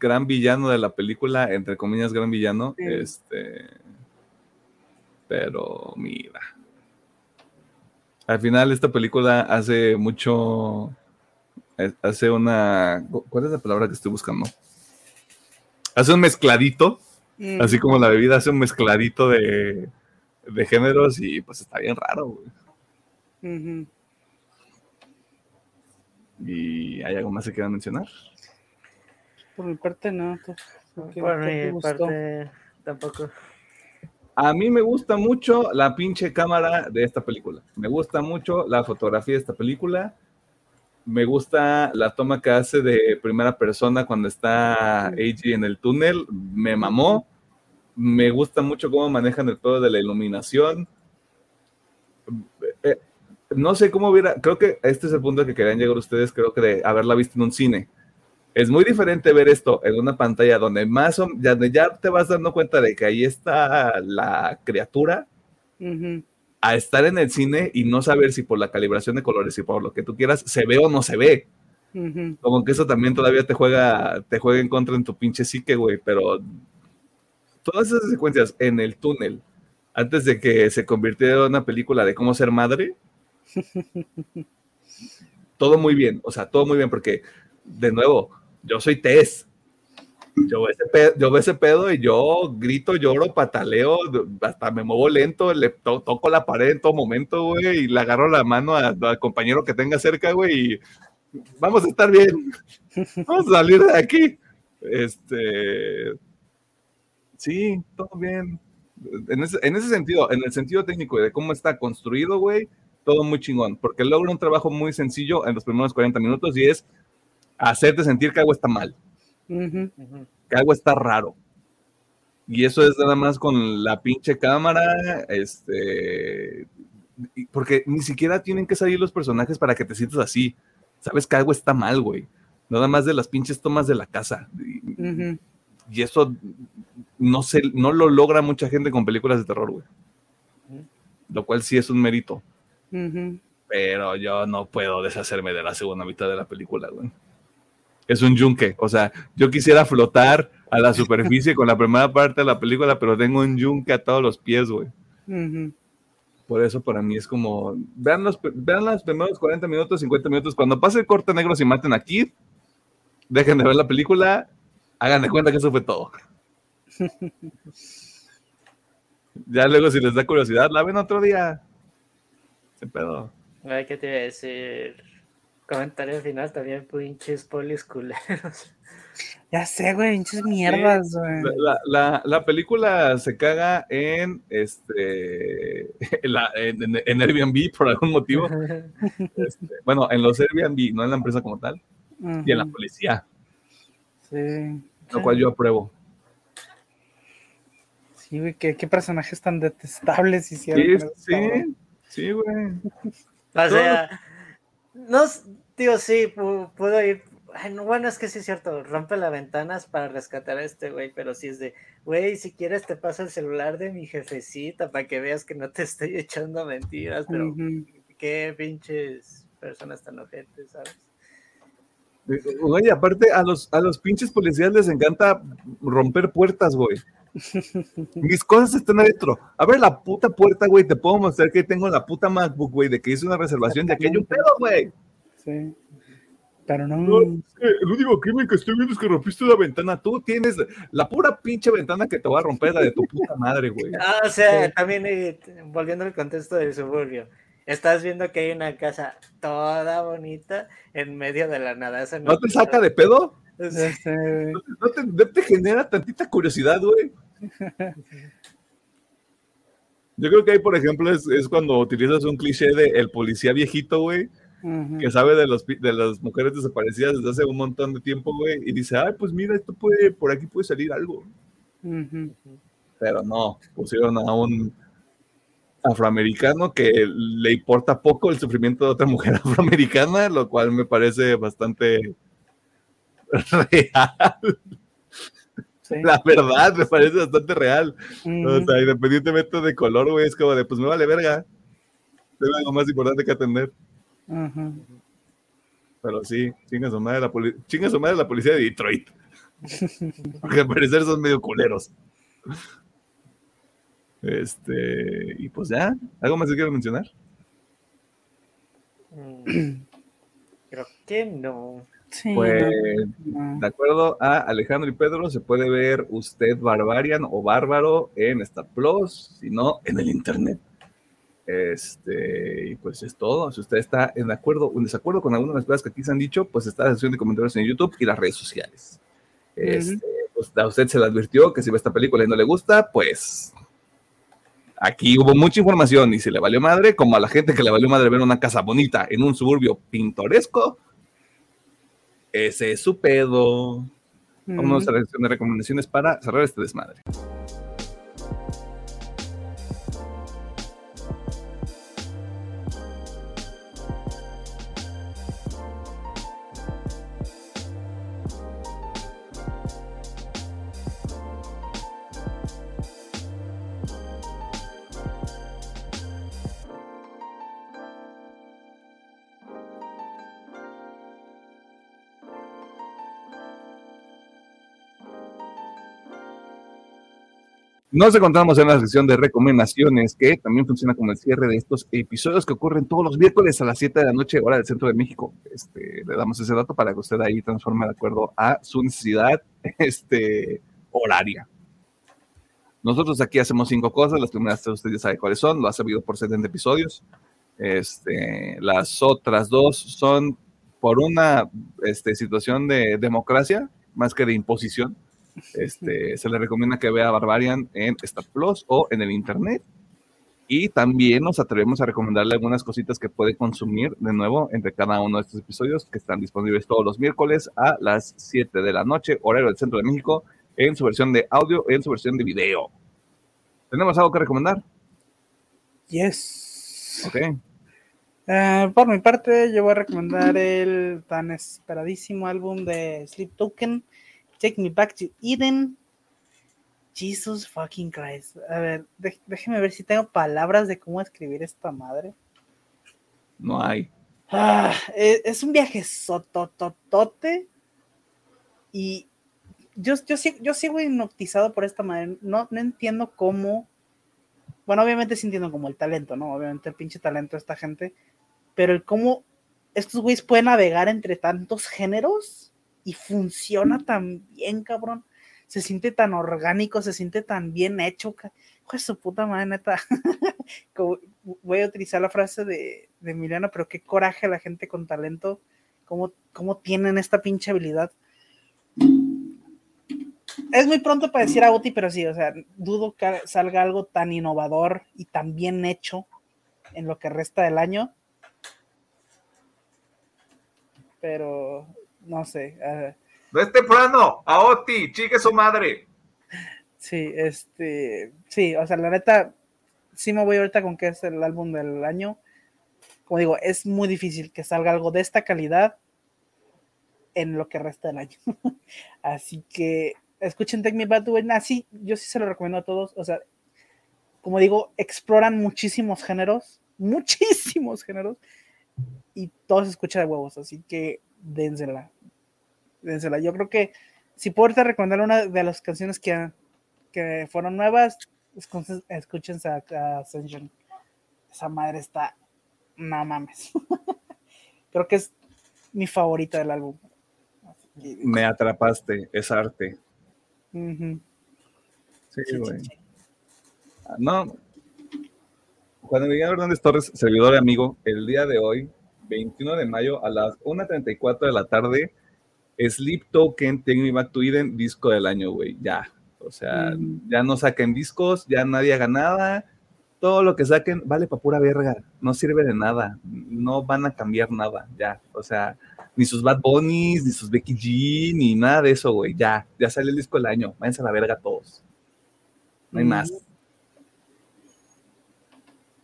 gran villano de la película, entre comillas, gran villano. Este. Pero mira. Al final, esta película hace mucho. Eh, hace una. ¿Cuál es la palabra que estoy buscando? Hace un mezcladito. Mm. Así como la bebida hace un mezcladito de, de géneros y pues está bien raro, güey. ¿Y hay algo más que quieran mencionar? Por mi parte, no. Por mi parte, tampoco. A mí me gusta mucho la pinche cámara de esta película. Me gusta mucho la fotografía de esta película. Me gusta la toma que hace de primera persona cuando está AG en el túnel. Me mamó. Me gusta mucho cómo manejan el todo de la iluminación. No sé cómo hubiera, creo que este es el punto que querían llegar ustedes, creo que de haberla visto en un cine. Es muy diferente ver esto en una pantalla donde más o, ya, ya te vas dando cuenta de que ahí está la criatura, a estar en el cine y no saber si por la calibración de colores y por lo que tú quieras se ve o no se ve. Como que eso también todavía te juega, te juega en contra en tu pinche psique, güey, pero todas esas secuencias en el túnel, antes de que se convirtiera en una película de cómo ser madre, [LAUGHS] todo muy bien, o sea, todo muy bien, porque, de nuevo, yo soy Tess. Yo veo, ese pedo, yo veo ese pedo y yo grito, lloro, pataleo, hasta me muevo lento, le toco la pared en todo momento, güey, y le agarro la mano al compañero que tenga cerca, güey, y vamos a estar bien. [LAUGHS] Vamos a salir de aquí. Este. Sí, todo bien. En ese, en ese sentido, en el sentido técnico de cómo está construido, güey, todo muy chingón, porque logra un trabajo muy sencillo en los primeros 40 minutos y es hacerte sentir que algo está mal, que algo está raro. Y eso es nada más con la pinche cámara, este, porque ni siquiera tienen que salir los personajes para que te sientas así. Sabes que algo está mal, güey. Nada más de las pinches tomas de la casa. Y, eso no, se, no lo logra mucha gente con películas de terror, güey. Lo cual sí es un mérito. Pero yo no puedo deshacerme de la segunda mitad de la película, güey. Es un yunque. O sea, yo quisiera flotar a la superficie con la primera parte de la película, pero tengo un yunque a todos los pies, güey. Por eso para mí es como, vean los, vean los primeros 40 minutos, 50 minutos, cuando pase el corte negro si maten aquí, dejen de ver la película, hagan de cuenta que eso fue todo. [LAUGHS] ya luego si les da curiosidad, la ven otro día pedo. Ay, ¿qué te iba a decir? Comentario final también, pinches polis culeros. [LAUGHS] Ya sé, güey, pinches mierdas, güey. La, la, película se caga en este [LAUGHS] en, Airbnb por algún motivo. [LAUGHS] Este, bueno, en los Airbnb, no en la empresa como tal. Y en la policía. Sí. Lo cual yo apruebo. Sí, güey, qué, qué personajes tan detestables hicieron. Sí, sí. Sí, güey. O sea, no, tío, sí, puedo ir. bueno, es que sí es cierto, rompe las ventanas para rescatar a este güey, pero sí es de, güey, si quieres te paso el celular de mi jefecita para que veas que no te estoy [LAUGHS] echando mentiras, pero qué pinches personas tan ojentes, ¿sabes? Oye, aparte a los, a los pinches policías les encanta romper puertas, güey. Mis cosas están adentro. A ver la puta puerta, güey. Te puedo mostrar que tengo la puta MacBook, güey, de que hice una reservación de aquello pedo, güey. Sí. Pero no. el único crimen que estoy viendo es que rompiste la ventana. Tú tienes la pura pinche ventana que te va a romper, la de tu puta madre, güey. [LAUGHS] Ah, o sea, también eh, volviendo al contexto del suburbio. Estás viendo que hay una casa toda bonita en medio de la nada. no, te saca de pedo? [LAUGHS] ¿No, te, genera tantita curiosidad, güey? [LAUGHS] Yo creo que ahí, por ejemplo, es, cuando utilizas un cliché de el policía viejito, güey, que sabe de, los, de las mujeres desaparecidas desde hace un montón de tiempo, güey, y dice, ay, pues mira, esto puede, por aquí puede salir algo. Pero no, pusieron a un afroamericano que le importa poco el sufrimiento de otra mujer [LAUGHS] afroamericana, lo cual me parece bastante [LAUGHS] real. La verdad, me parece bastante real. O sea, independientemente de color, güey, es como de, pues me vale verga. Tengo algo más importante que atender. Pero sí, chinga su madre la, chinga su madre la policía de Detroit. Porque al parecer son medio culeros. Este, y pues ya, ¿algo más que quiero mencionar? Mm, creo que no. Pues, de acuerdo a Alejandro y Pedro, se puede ver usted Barbarian o Bárbaro en Star Plus, si no, en el internet. Este, y pues es todo. Si usted está en acuerdo o en desacuerdo con algunas de las cosas que aquí se han dicho, pues está la sección de comentarios en YouTube y las redes sociales. Este, pues a usted se le advirtió que si ve esta película y no le gusta, pues aquí hubo mucha información y si le valió madre, como a la gente que le valió madre ver una casa bonita en un suburbio pintoresco, ese es su pedo. Vamos a la sección de recomendaciones para cerrar este desmadre. Nos encontramos en la sección de recomendaciones, que también funciona como el cierre de estos episodios que ocurren todos los miércoles a las 7 de la noche, hora del centro de México. Este, le damos ese dato para que usted ahí transforme de acuerdo a su necesidad [LAUGHS] este, horaria. Nosotros aquí hacemos cinco cosas. Las primeras tres usted ya sabe cuáles son. Lo ha sabido por 70 episodios. Este, las otras dos son por una este, situación de democracia más que de imposición este, se le recomienda que vea Barbarian en Star Plus o en el Internet. Y también nos atrevemos a recomendarle algunas cositas que puede consumir de nuevo entre cada uno de estos episodios que están disponibles todos los miércoles a las 7 de la noche, horario del Centro de México, en su versión de audio y en su versión de video. ¿Tenemos algo que recomendar? Yes. Ok. Eh, por mi parte, yo voy a recomendar el tan esperadísimo álbum de Sleep Token Take Me Back to Eden. Jesus fucking Christ. A ver, déjeme ver si tengo palabras de cómo escribir esta madre. No hay. Ah, e, es, un viaje sotototote. Y yo, yo, yo sigo hipnotizado por esta madre. No, no entiendo cómo. Bueno, obviamente sí entiendo como el talento, ¿no? Obviamente el pinche talento de esta gente. Pero el cómo estos güeyes pueden navegar entre tantos géneros y funciona tan bien, cabrón. Se siente tan orgánico, se siente tan bien hecho. Hijo su puta madre, neta. [LAUGHS] voy a utilizar la frase de, de Emiliano, pero qué coraje la gente con talento, cómo, cómo tienen esta pinche habilidad. Es muy pronto para decir a Oti, pero sí, o sea, dudo que salga algo tan innovador y tan bien hecho en lo que resta del año. Pero no sé. no es temprano, a Oti, chique su madre. Sí, este, sí, o sea, la neta, sí me voy ahorita con que es el álbum del año. Como digo, es muy difícil que salga algo de esta calidad en lo que resta del año. [LAUGHS] Así que escuchen Take Me Back to Así, yo sí se lo recomiendo a todos. O sea, como digo, exploran muchísimos géneros, muchísimos géneros, y todos se escucha de huevos. Así que dénsela. Dénsela. Yo creo que si puedo recomendar una de las canciones que, que fueron nuevas, escuchen a, Ascension. Esa madre está. No mames. [LAUGHS] creo que es mi favorita del álbum. Me atrapaste, es arte. Sí, güey. Ah, no. Juan Miguel Hernández Torres, servidor y amigo, el día de hoy 21 de mayo a las 1.34 de la tarde. Sleep Token, Take Me Back to Eden, disco del año, güey. Ya. O sea, mm. ya no saquen discos, ya nadie haga nada. Todo lo que saquen vale para pura verga. No sirve de nada. No van a cambiar nada, ya. O sea, ni sus Bad Bunnies, ni sus Becky G, ni nada de eso, güey. Ya, ya sale el disco del año. Váyanse a la verga todos. No hay mm. más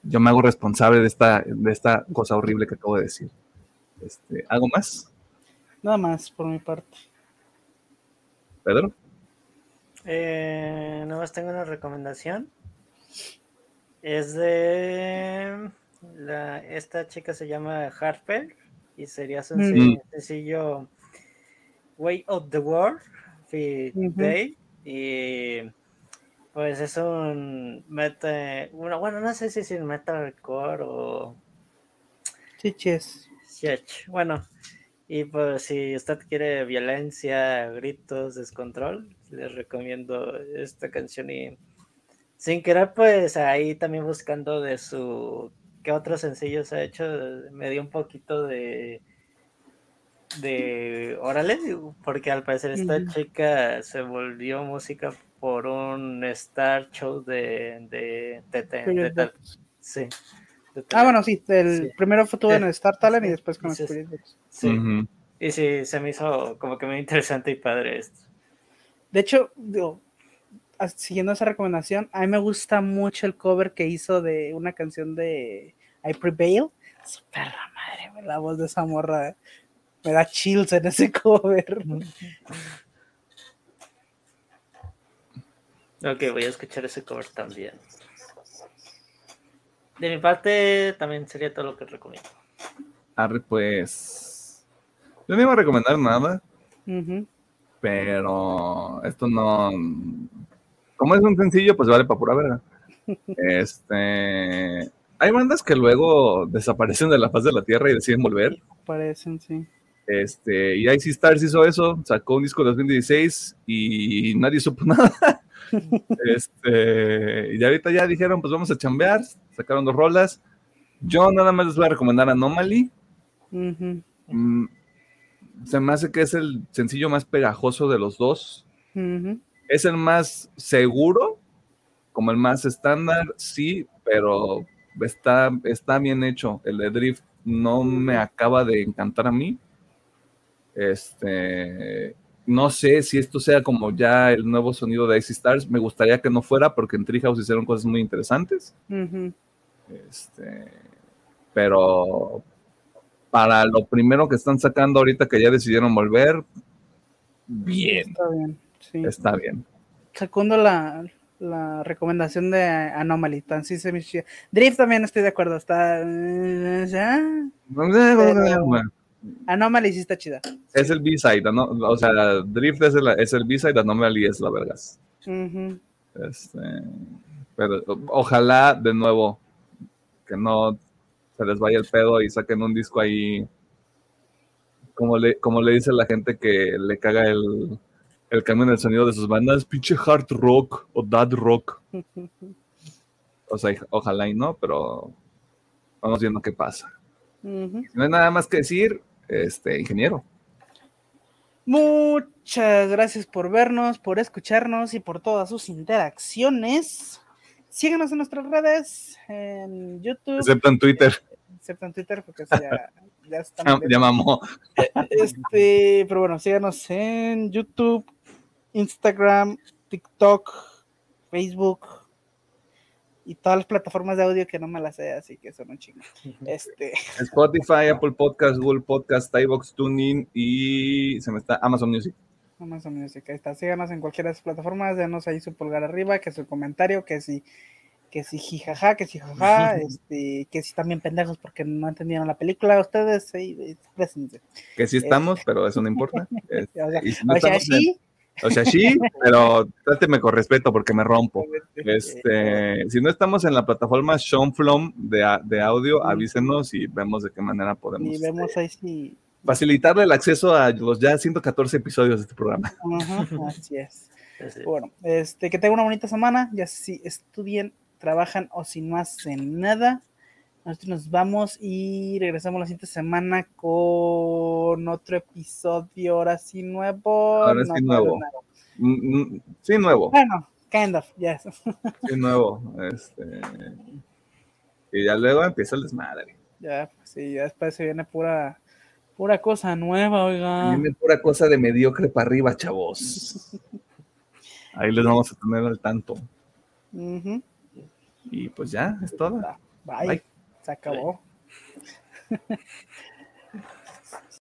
yo me hago responsable de esta, de esta cosa horrible que acabo de decir. Este, ¿Algo más? Nada más por mi parte. Pedro. Eh, nada más tengo una recomendación. Es de la, esta chica se llama Harper y sería sencillo, Way of the World, Day, y pues es un meta, bueno, bueno, no sé si es un metalcore o... Chiches. Bueno, y pues si usted quiere violencia, gritos, descontrol, les recomiendo esta canción y sin querer pues ahí también buscando de su qué otros sencillos ha hecho, me dio un poquito de de órale, porque al parecer esta chica se volvió música por un Star Show de, de, de, sí. Ah, bueno, sí, el primero fue en Star Talent y después con Spirit Sí. Y sí, se me hizo como que muy interesante y padre esto. De hecho, digo, siguiendo esa recomendación, a mí me gusta mucho el cover que hizo de una canción de I Prevail. Super la madre, la voz de esa morra. Me da chills en ese [LAUGHS] cover. Ok, voy a escuchar ese cover también. De mi parte, también sería todo lo que recomiendo. Arre, pues. Yo no iba a recomendar nada. Pero esto no. Como es un sencillo, pues vale para pura verga. [LAUGHS] este. Hay bandas que luego desaparecen de la faz de la tierra y deciden volver. Parecen, sí. Este, y Icy Stars hizo eso, sacó un disco de 2016 y nadie supo [LAUGHS] nada. Este, y ahorita ya dijeron, pues vamos a chambear, sacaron dos rolas. Yo nada más les voy a recomendar Anomaly. Mm, se me hace que es el sencillo más pegajoso de los dos. Es el más seguro, como el más estándar, sí, pero está, está bien hecho. El de Drift no me acaba de encantar a mí. Este, no sé si esto sea como ya el nuevo sonido de Icy Stars. Me gustaría que no fuera porque en Treehouse hicieron cosas muy interesantes. este, pero para lo primero que están sacando ahorita que ya decidieron volver, bien. Está bien. Sí. Está bien. Segundo la, la recomendación de Anomaly, tan sí se me Drift también estoy de acuerdo, está... ¿ya? Anomaly sí está chida. Es el B-side, ¿no? o sea, Drift es el, es el B-side, Anomaly es la vergas. este, pero ojalá de nuevo que no se les vaya el pedo y saquen un disco ahí como le, como le dice la gente que le caga el, el cambio en el sonido de sus bandas, pinche hard rock o dad rock. o sea, ojalá y no, pero vamos viendo qué pasa. No hay nada más que decir, este, ingeniero. Muchas gracias por vernos, por escucharnos y por todas sus interacciones. Síganos en nuestras redes, en YouTube. Excepto en Twitter. Excepto en Twitter, porque ya, ya, [LAUGHS] está ya mamó. Este, pero bueno, síganos en YouTube, Instagram, TikTok, Facebook, y todas las plataformas de audio que no me las sé, así que son un chingo. [LAUGHS] Este. Spotify, Apple Podcast, Google Podcast, iVox, TuneIn y se me está Amazon Music. Amazon Music, ahí está. Síganos en cualquiera de esas plataformas, denos ahí su pulgar arriba, que su comentario, que si, que si jijaja, que si jaja, [LAUGHS] este, que si también pendejos porque no entendieron la película, ustedes Que sí estamos, este. pero eso no importa. [LAUGHS] o sea, sí, o sea, sí, pero tráteme con respeto porque me rompo. Este, si no estamos en la plataforma Shonflom de, de audio, avísenos y vemos de qué manera podemos. Y vemos ahí si... Facilitarle el acceso a los ya 114 episodios de este programa. así es. Bueno, este, que tengan una bonita semana. Ya si estudien, trabajan o si no hacen nada. Nosotros nos vamos y regresamos la siguiente semana con otro episodio, ahora sí nuevo. Ahora sí nuevo. Mm, mm, sí, nuevo. Bueno, kind of, yes. [LAUGHS] Sí, nuevo. Este... Y ya luego empieza el desmadre. Ya, pues sí, ya después se viene pura, pura cosa nueva, oiga. Viene pura cosa de mediocre para arriba, chavos. [LAUGHS] Ahí les vamos a tener al tanto. Y pues ya, es todo. Bye. Se acabó. [LAUGHS]